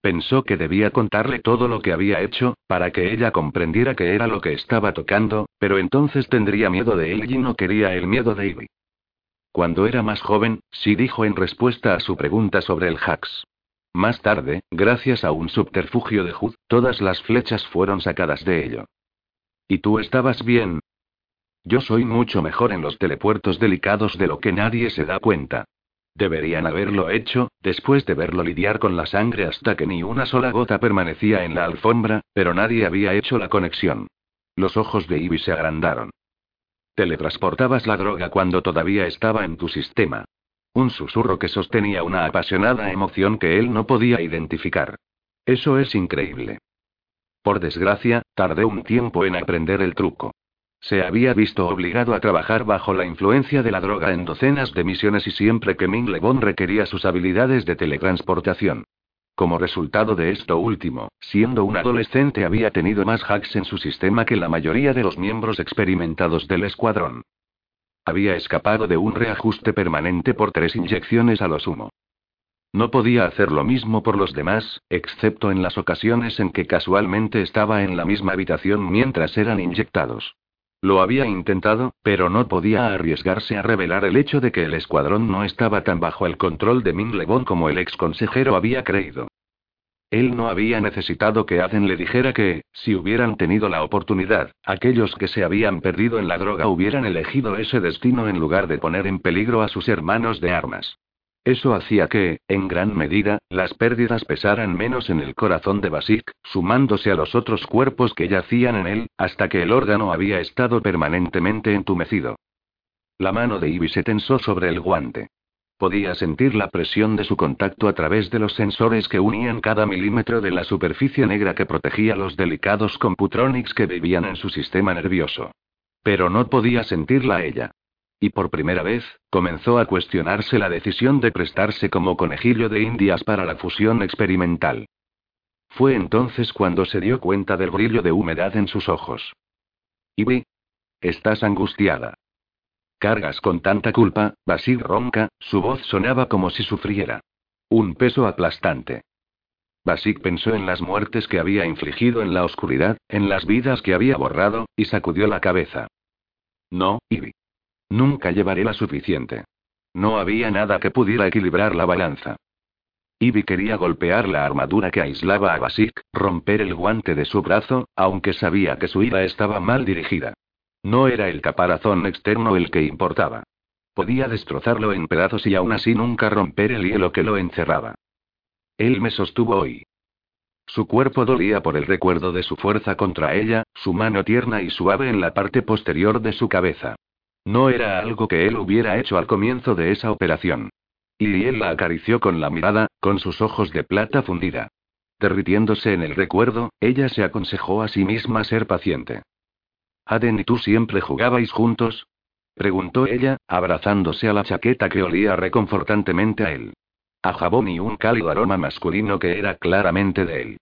Pensó que debía contarle todo lo que había hecho, para que ella comprendiera que era lo que estaba tocando, pero entonces tendría miedo de él y no quería el miedo de Ivy. Cuando era más joven, sí dijo en respuesta a su pregunta sobre el Hax. Más tarde, gracias a un subterfugio de Hood, todas las flechas fueron sacadas de ello. ¿Y tú estabas bien? Yo soy mucho mejor en los telepuertos delicados de lo que nadie se da cuenta. Deberían haberlo hecho, después de verlo lidiar con la sangre hasta que ni una sola gota permanecía en la alfombra, pero nadie había hecho la conexión. Los ojos de Ivy se agrandaron. Teletransportabas la droga cuando todavía estaba en tu sistema. Un susurro que sostenía una apasionada emoción que él no podía identificar. Eso es increíble. Por desgracia, tardé un tiempo en aprender el truco. Se había visto obligado a trabajar bajo la influencia de la droga en docenas de misiones y siempre que Ming Lebon requería sus habilidades de teletransportación. Como resultado de esto último, siendo un adolescente había tenido más hacks en su sistema que la mayoría de los miembros experimentados del escuadrón. Había escapado de un reajuste permanente por tres inyecciones a lo sumo. No podía hacer lo mismo por los demás, excepto en las ocasiones en que casualmente estaba en la misma habitación mientras eran inyectados. Lo había intentado, pero no podía arriesgarse a revelar el hecho de que el escuadrón no estaba tan bajo el control de Min Lebon como el ex consejero había creído. Él no había necesitado que Aden le dijera que, si hubieran tenido la oportunidad, aquellos que se habían perdido en la droga hubieran elegido ese destino en lugar de poner en peligro a sus hermanos de armas. Eso hacía que, en gran medida, las pérdidas pesaran menos en el corazón de Basik, sumándose a los otros cuerpos que yacían en él, hasta que el órgano había estado permanentemente entumecido. La mano de Ivy se tensó sobre el guante. Podía sentir la presión de su contacto a través de los sensores que unían cada milímetro de la superficie negra que protegía los delicados computronics que vivían en su sistema nervioso. Pero no podía sentirla ella. Y por primera vez, comenzó a cuestionarse la decisión de prestarse como conejillo de indias para la fusión experimental. Fue entonces cuando se dio cuenta del brillo de humedad en sus ojos. Ivy. Estás angustiada. Cargas con tanta culpa, Basil ronca, su voz sonaba como si sufriera. Un peso aplastante. Basik pensó en las muertes que había infligido en la oscuridad, en las vidas que había borrado, y sacudió la cabeza. No, Ivy. Nunca llevaré la suficiente. No había nada que pudiera equilibrar la balanza. Ivy quería golpear la armadura que aislaba a Basik, romper el guante de su brazo, aunque sabía que su ira estaba mal dirigida. No era el caparazón externo el que importaba. Podía destrozarlo en pedazos y aún así nunca romper el hielo que lo encerraba. Él me sostuvo hoy. Su cuerpo dolía por el recuerdo de su fuerza contra ella, su mano tierna y suave en la parte posterior de su cabeza. No era algo que él hubiera hecho al comienzo de esa operación. Y él la acarició con la mirada, con sus ojos de plata fundida. Derritiéndose en el recuerdo, ella se aconsejó a sí misma ser paciente. ¿Aden y tú siempre jugabais juntos? preguntó ella, abrazándose a la chaqueta que olía reconfortantemente a él. A jabón y un cálido aroma masculino que era claramente de él.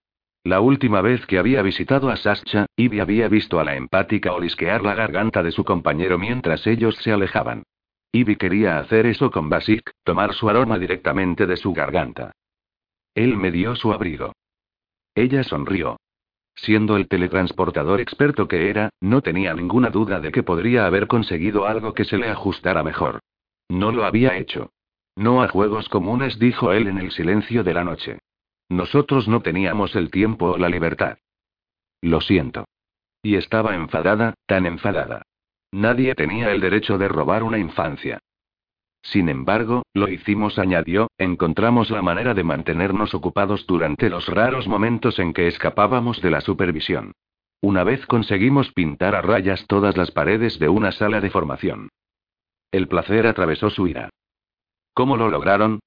La última vez que había visitado a Sascha, Ivy había visto a la empática olisquear la garganta de su compañero mientras ellos se alejaban. Ivy quería hacer eso con Basik, tomar su aroma directamente de su garganta. Él me dio su abrigo. Ella sonrió. Siendo el teletransportador experto que era, no tenía ninguna duda de que podría haber conseguido algo que se le ajustara mejor. No lo había hecho. No a juegos comunes, dijo él en el silencio de la noche. Nosotros no teníamos el tiempo o la libertad. Lo siento. Y estaba enfadada, tan enfadada. Nadie tenía el derecho de robar una infancia. Sin embargo, lo hicimos, añadió, encontramos la manera de mantenernos ocupados durante los raros momentos en que escapábamos de la supervisión. Una vez conseguimos pintar a rayas todas las paredes de una sala de formación. El placer atravesó su ira. ¿Cómo lo lograron?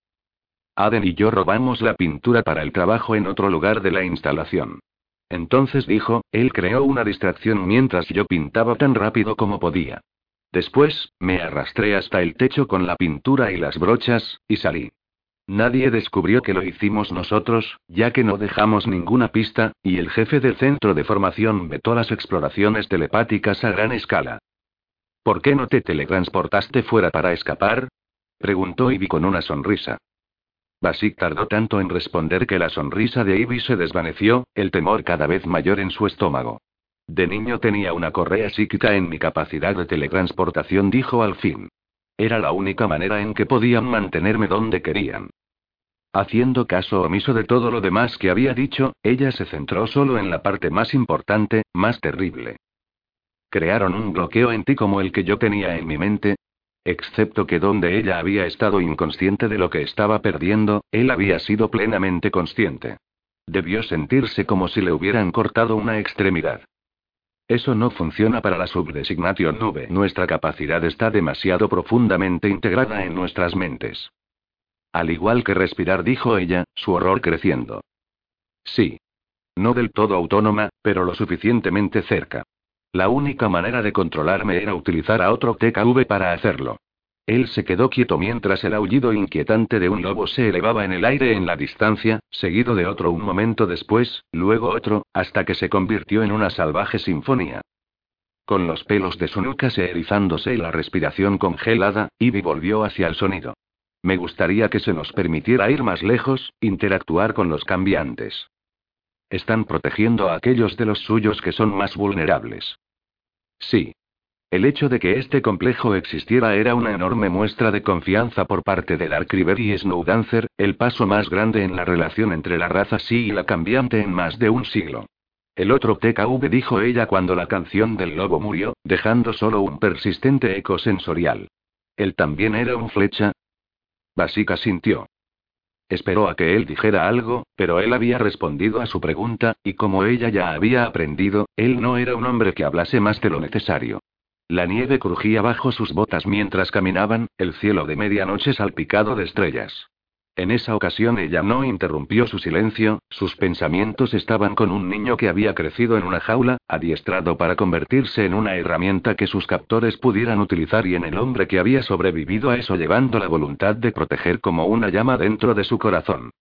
Aden y yo robamos la pintura para el trabajo en otro lugar de la instalación. Entonces dijo, él creó una distracción mientras yo pintaba tan rápido como podía. Después, me arrastré hasta el techo con la pintura y las brochas, y salí. Nadie descubrió que lo hicimos nosotros, ya que no dejamos ninguna pista, y el jefe del centro de formación vetó las exploraciones telepáticas a gran escala. ¿Por qué no te teletransportaste fuera para escapar? preguntó Ivy con una sonrisa. Basik tardó tanto en responder que la sonrisa de Ivy se desvaneció, el temor cada vez mayor en su estómago. De niño tenía una correa psíquica en mi capacidad de teletransportación, dijo al fin. Era la única manera en que podían mantenerme donde querían. Haciendo caso omiso de todo lo demás que había dicho, ella se centró solo en la parte más importante, más terrible. Crearon un bloqueo en ti como el que yo tenía en mi mente, Excepto que donde ella había estado inconsciente de lo que estaba perdiendo, él había sido plenamente consciente. Debió sentirse como si le hubieran cortado una extremidad. Eso no funciona para la subdesignación nube. Nuestra capacidad está demasiado profundamente integrada en nuestras mentes. Al igual que respirar, dijo ella, su horror creciendo. Sí. No del todo autónoma, pero lo suficientemente cerca. La única manera de controlarme era utilizar a otro TKV para hacerlo. Él se quedó quieto mientras el aullido inquietante de un lobo se elevaba en el aire en la distancia, seguido de otro un momento después, luego otro, hasta que se convirtió en una salvaje sinfonía. Con los pelos de su nuca se erizándose y la respiración congelada, Ivy volvió hacia el sonido. Me gustaría que se nos permitiera ir más lejos, interactuar con los cambiantes. Están protegiendo a aquellos de los suyos que son más vulnerables. Sí. El hecho de que este complejo existiera era una enorme muestra de confianza por parte de Dark River y Snowdancer, el paso más grande en la relación entre la raza sí y la cambiante en más de un siglo. El otro TKV dijo ella cuando la canción del lobo murió, dejando solo un persistente eco sensorial. ¿Él también era un flecha? Basica sintió. Esperó a que él dijera algo, pero él había respondido a su pregunta, y como ella ya había aprendido, él no era un hombre que hablase más de lo necesario. La nieve crujía bajo sus botas mientras caminaban, el cielo de medianoche salpicado de estrellas. En esa ocasión ella no interrumpió su silencio, sus pensamientos estaban con un niño que había crecido en una jaula, adiestrado para convertirse en una herramienta que sus captores pudieran utilizar y en el hombre que había sobrevivido a eso llevando la voluntad de proteger como una llama dentro de su corazón.